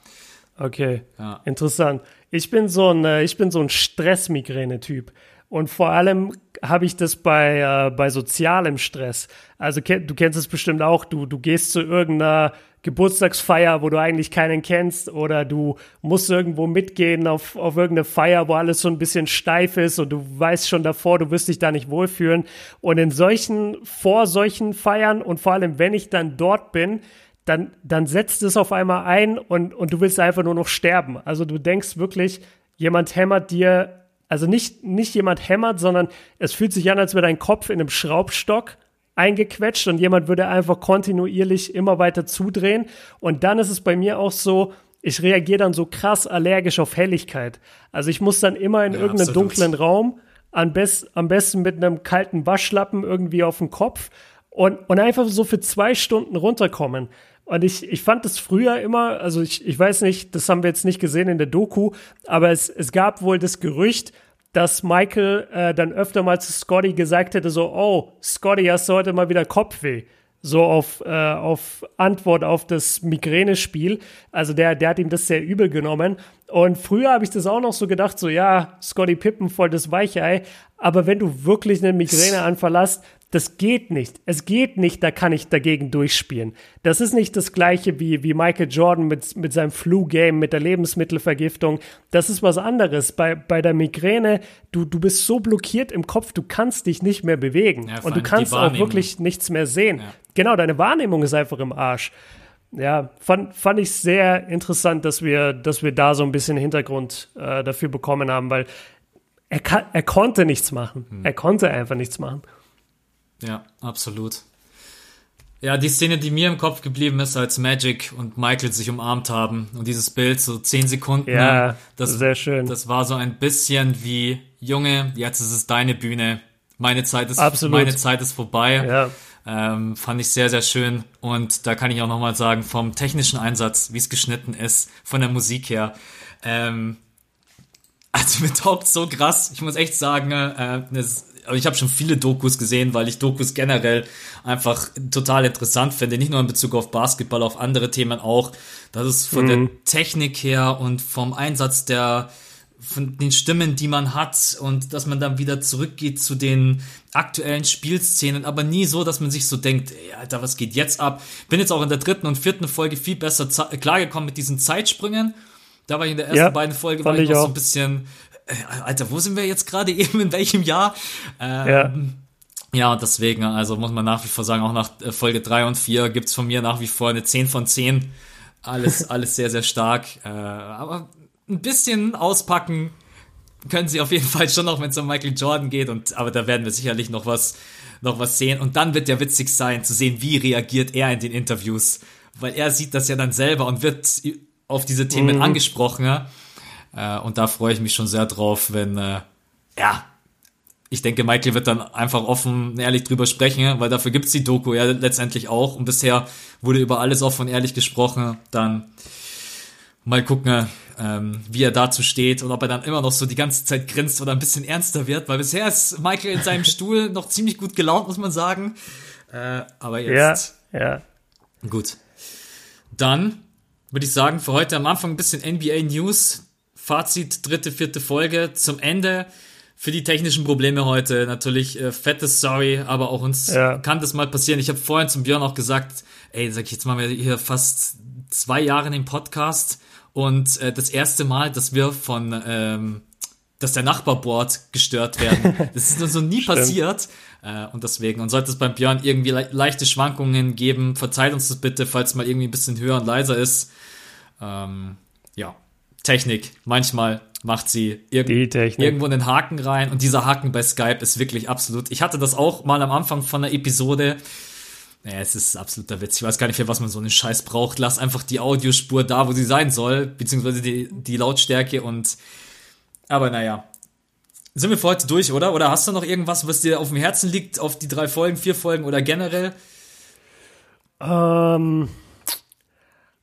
Okay, ja. interessant. Ich bin so ein, äh, ich bin so ein Stressmigräne-Typ. Und vor allem habe ich das bei, äh, bei sozialem Stress. Also du kennst es bestimmt auch, du, du gehst zu irgendeiner Geburtstagsfeier, wo du eigentlich keinen kennst, oder du musst irgendwo mitgehen auf, auf irgendeine Feier, wo alles so ein bisschen steif ist und du weißt schon davor, du wirst dich da nicht wohlfühlen. Und in solchen, vor solchen Feiern und vor allem, wenn ich dann dort bin, dann, dann setzt es auf einmal ein und, und du willst einfach nur noch sterben. Also du denkst wirklich, jemand hämmert dir also nicht, nicht jemand hämmert, sondern es fühlt sich an, als wäre dein Kopf in einem Schraubstock eingequetscht und jemand würde einfach kontinuierlich immer weiter zudrehen. Und dann ist es bei mir auch so, ich reagiere dann so krass allergisch auf Helligkeit. Also ich muss dann immer in ja, irgendeinen absolut. dunklen Raum, am, best, am besten mit einem kalten Waschlappen irgendwie auf dem Kopf und, und einfach so für zwei Stunden runterkommen. Und ich, ich fand es früher immer, also ich, ich weiß nicht, das haben wir jetzt nicht gesehen in der Doku, aber es, es gab wohl das Gerücht, dass Michael äh, dann öfter mal zu Scotty gesagt hätte, so, oh, Scotty, hast du heute mal wieder Kopfweh? So auf, äh, auf Antwort auf das Migränespiel. Also der, der hat ihm das sehr übel genommen. Und früher habe ich das auch noch so gedacht, so ja, Scotty Pippen voll das Weichei. Aber wenn du wirklich einen Migräneanfall hast, das geht nicht. Es geht nicht, da kann ich dagegen durchspielen. Das ist nicht das gleiche wie, wie Michael Jordan mit, mit seinem Flu-Game, mit der Lebensmittelvergiftung. Das ist was anderes. Bei, bei der Migräne, du, du bist so blockiert im Kopf, du kannst dich nicht mehr bewegen. Ja, und du kannst auch wirklich nichts mehr sehen. Ja. Genau, deine Wahrnehmung ist einfach im Arsch. Ja, fand, fand ich sehr interessant, dass wir, dass wir da so ein bisschen Hintergrund äh, dafür bekommen haben, weil er, kann, er konnte nichts machen. Hm. Er konnte einfach nichts machen. Ja, absolut. Ja, die Szene, die mir im Kopf geblieben ist, als Magic und Michael sich umarmt haben und dieses Bild, so zehn Sekunden. Ja, das, sehr schön. Das war so ein bisschen wie Junge, jetzt ist es deine Bühne. Meine Zeit ist, Absolut. meine Zeit ist vorbei. Ja. Ähm, fand ich sehr, sehr schön. Und da kann ich auch nochmal sagen, vom technischen Einsatz, wie es geschnitten ist, von der Musik her. Ähm, also mir taugt so krass. Ich muss echt sagen, äh, das, also ich habe schon viele Dokus gesehen, weil ich Dokus generell einfach total interessant finde. Nicht nur in Bezug auf Basketball, auf andere Themen auch. Das ist von mhm. der Technik her und vom Einsatz der von den Stimmen, die man hat und dass man dann wieder zurückgeht zu den aktuellen Spielszenen, aber nie so, dass man sich so denkt, ey, Alter, was geht jetzt ab? Bin jetzt auch in der dritten und vierten Folge viel besser klargekommen mit diesen Zeitsprüngen. Da war ich in der ersten ja, beiden Folge war ich noch auch. so ein bisschen, Alter, wo sind wir jetzt gerade eben, in welchem Jahr? Ähm, ja. Ja, deswegen, also muss man nach wie vor sagen, auch nach äh, Folge drei und vier gibt's von mir nach wie vor eine 10 von 10. Alles, alles sehr, sehr stark. Äh, aber ein bisschen auspacken können sie auf jeden Fall schon noch, wenn es um Michael Jordan geht. Und, aber da werden wir sicherlich noch was, noch was sehen. Und dann wird ja witzig sein, zu sehen, wie reagiert er in den Interviews. Weil er sieht das ja dann selber und wird auf diese Themen mhm. angesprochen. Ja? Äh, und da freue ich mich schon sehr drauf, wenn, äh, ja, ich denke, Michael wird dann einfach offen und ehrlich drüber sprechen, weil dafür gibt's die Doku ja letztendlich auch. Und bisher wurde über alles offen und ehrlich gesprochen. Dann mal gucken, ähm, wie er dazu steht und ob er dann immer noch so die ganze Zeit grinst oder ein bisschen ernster wird, weil bisher ist Michael in seinem Stuhl noch ziemlich gut gelaunt, muss man sagen. Äh, aber jetzt. Ja, ja. Gut. Dann würde ich sagen, für heute am Anfang ein bisschen NBA News. Fazit, dritte, vierte Folge. Zum Ende für die technischen Probleme heute natürlich äh, fettes Sorry, aber auch uns ja. kann das mal passieren. Ich habe vorhin zum Björn auch gesagt, ey, sag ich jetzt mal, wir hier fast zwei Jahre in dem Podcast und äh, das erste Mal, dass wir von, ähm, dass der Nachbarboard gestört werden. Das ist uns so nie passiert. Äh, und deswegen, und sollte es beim Björn irgendwie le leichte Schwankungen geben, verzeiht uns das bitte, falls mal irgendwie ein bisschen höher und leiser ist. Ähm, ja, Technik. Manchmal macht sie irg irgendwo einen Haken rein und dieser Haken bei Skype ist wirklich absolut. Ich hatte das auch mal am Anfang von der Episode naja, es ist absoluter Witz. Ich weiß gar nicht, für was man so einen Scheiß braucht. Lass einfach die Audiospur da, wo sie sein soll, beziehungsweise die, die Lautstärke und. Aber naja. Sind wir für heute durch, oder? Oder hast du noch irgendwas, was dir auf dem Herzen liegt, auf die drei Folgen, vier Folgen oder generell? Ähm.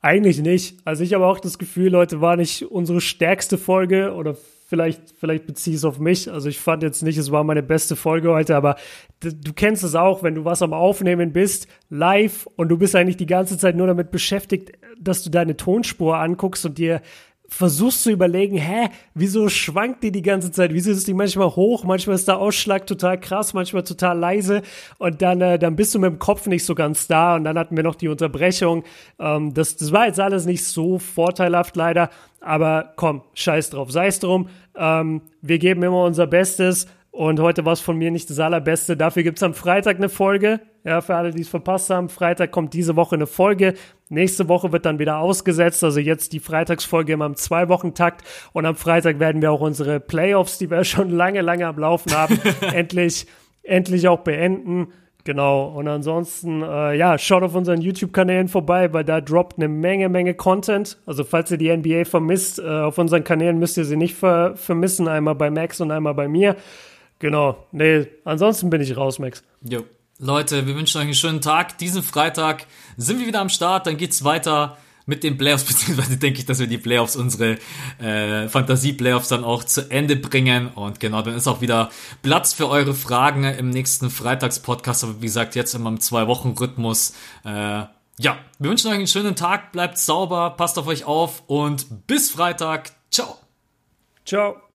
Eigentlich nicht. Also ich habe auch das Gefühl, Leute, war nicht unsere stärkste Folge oder vielleicht, vielleicht beziehe es auf mich. Also ich fand jetzt nicht, es war meine beste Folge heute, aber du kennst es auch, wenn du was am Aufnehmen bist, live und du bist eigentlich die ganze Zeit nur damit beschäftigt, dass du deine Tonspur anguckst und dir versuchst zu überlegen, hä, wieso schwankt die die ganze Zeit? Wieso ist die manchmal hoch? Manchmal ist der Ausschlag total krass, manchmal total leise und dann, äh, dann bist du mit dem Kopf nicht so ganz da und dann hatten wir noch die Unterbrechung. Ähm, das, das war jetzt alles nicht so vorteilhaft leider, aber komm, scheiß drauf, sei es drum. Ähm, wir geben immer unser Bestes und heute war es von mir nicht das allerbeste. Dafür gibt es am Freitag eine Folge. Ja, für alle, die es verpasst haben. Freitag kommt diese Woche eine Folge. Nächste Woche wird dann wieder ausgesetzt. Also jetzt die Freitagsfolge immer im Zwei-Wochen-Takt. Und am Freitag werden wir auch unsere Playoffs, die wir schon lange, lange am Laufen haben, endlich, endlich auch beenden. Genau. Und ansonsten, äh, ja, schaut auf unseren YouTube-Kanälen vorbei, weil da droppt eine Menge, Menge Content. Also falls ihr die NBA vermisst, äh, auf unseren Kanälen müsst ihr sie nicht ver vermissen. Einmal bei Max und einmal bei mir. Genau. Nee, ansonsten bin ich raus, Max. Jo. Leute, wir wünschen euch einen schönen Tag. Diesen Freitag sind wir wieder am Start. Dann geht's weiter mit den Playoffs, beziehungsweise denke ich, dass wir die Playoffs, unsere äh, Fantasie-Playoffs dann auch zu Ende bringen. Und genau, dann ist auch wieder Platz für eure Fragen im nächsten Freitags-Podcast. Aber wie gesagt, jetzt immer im Zwei-Wochen-Rhythmus. Äh, ja, wir wünschen euch einen schönen Tag, bleibt sauber, passt auf euch auf und bis Freitag. Ciao. Ciao.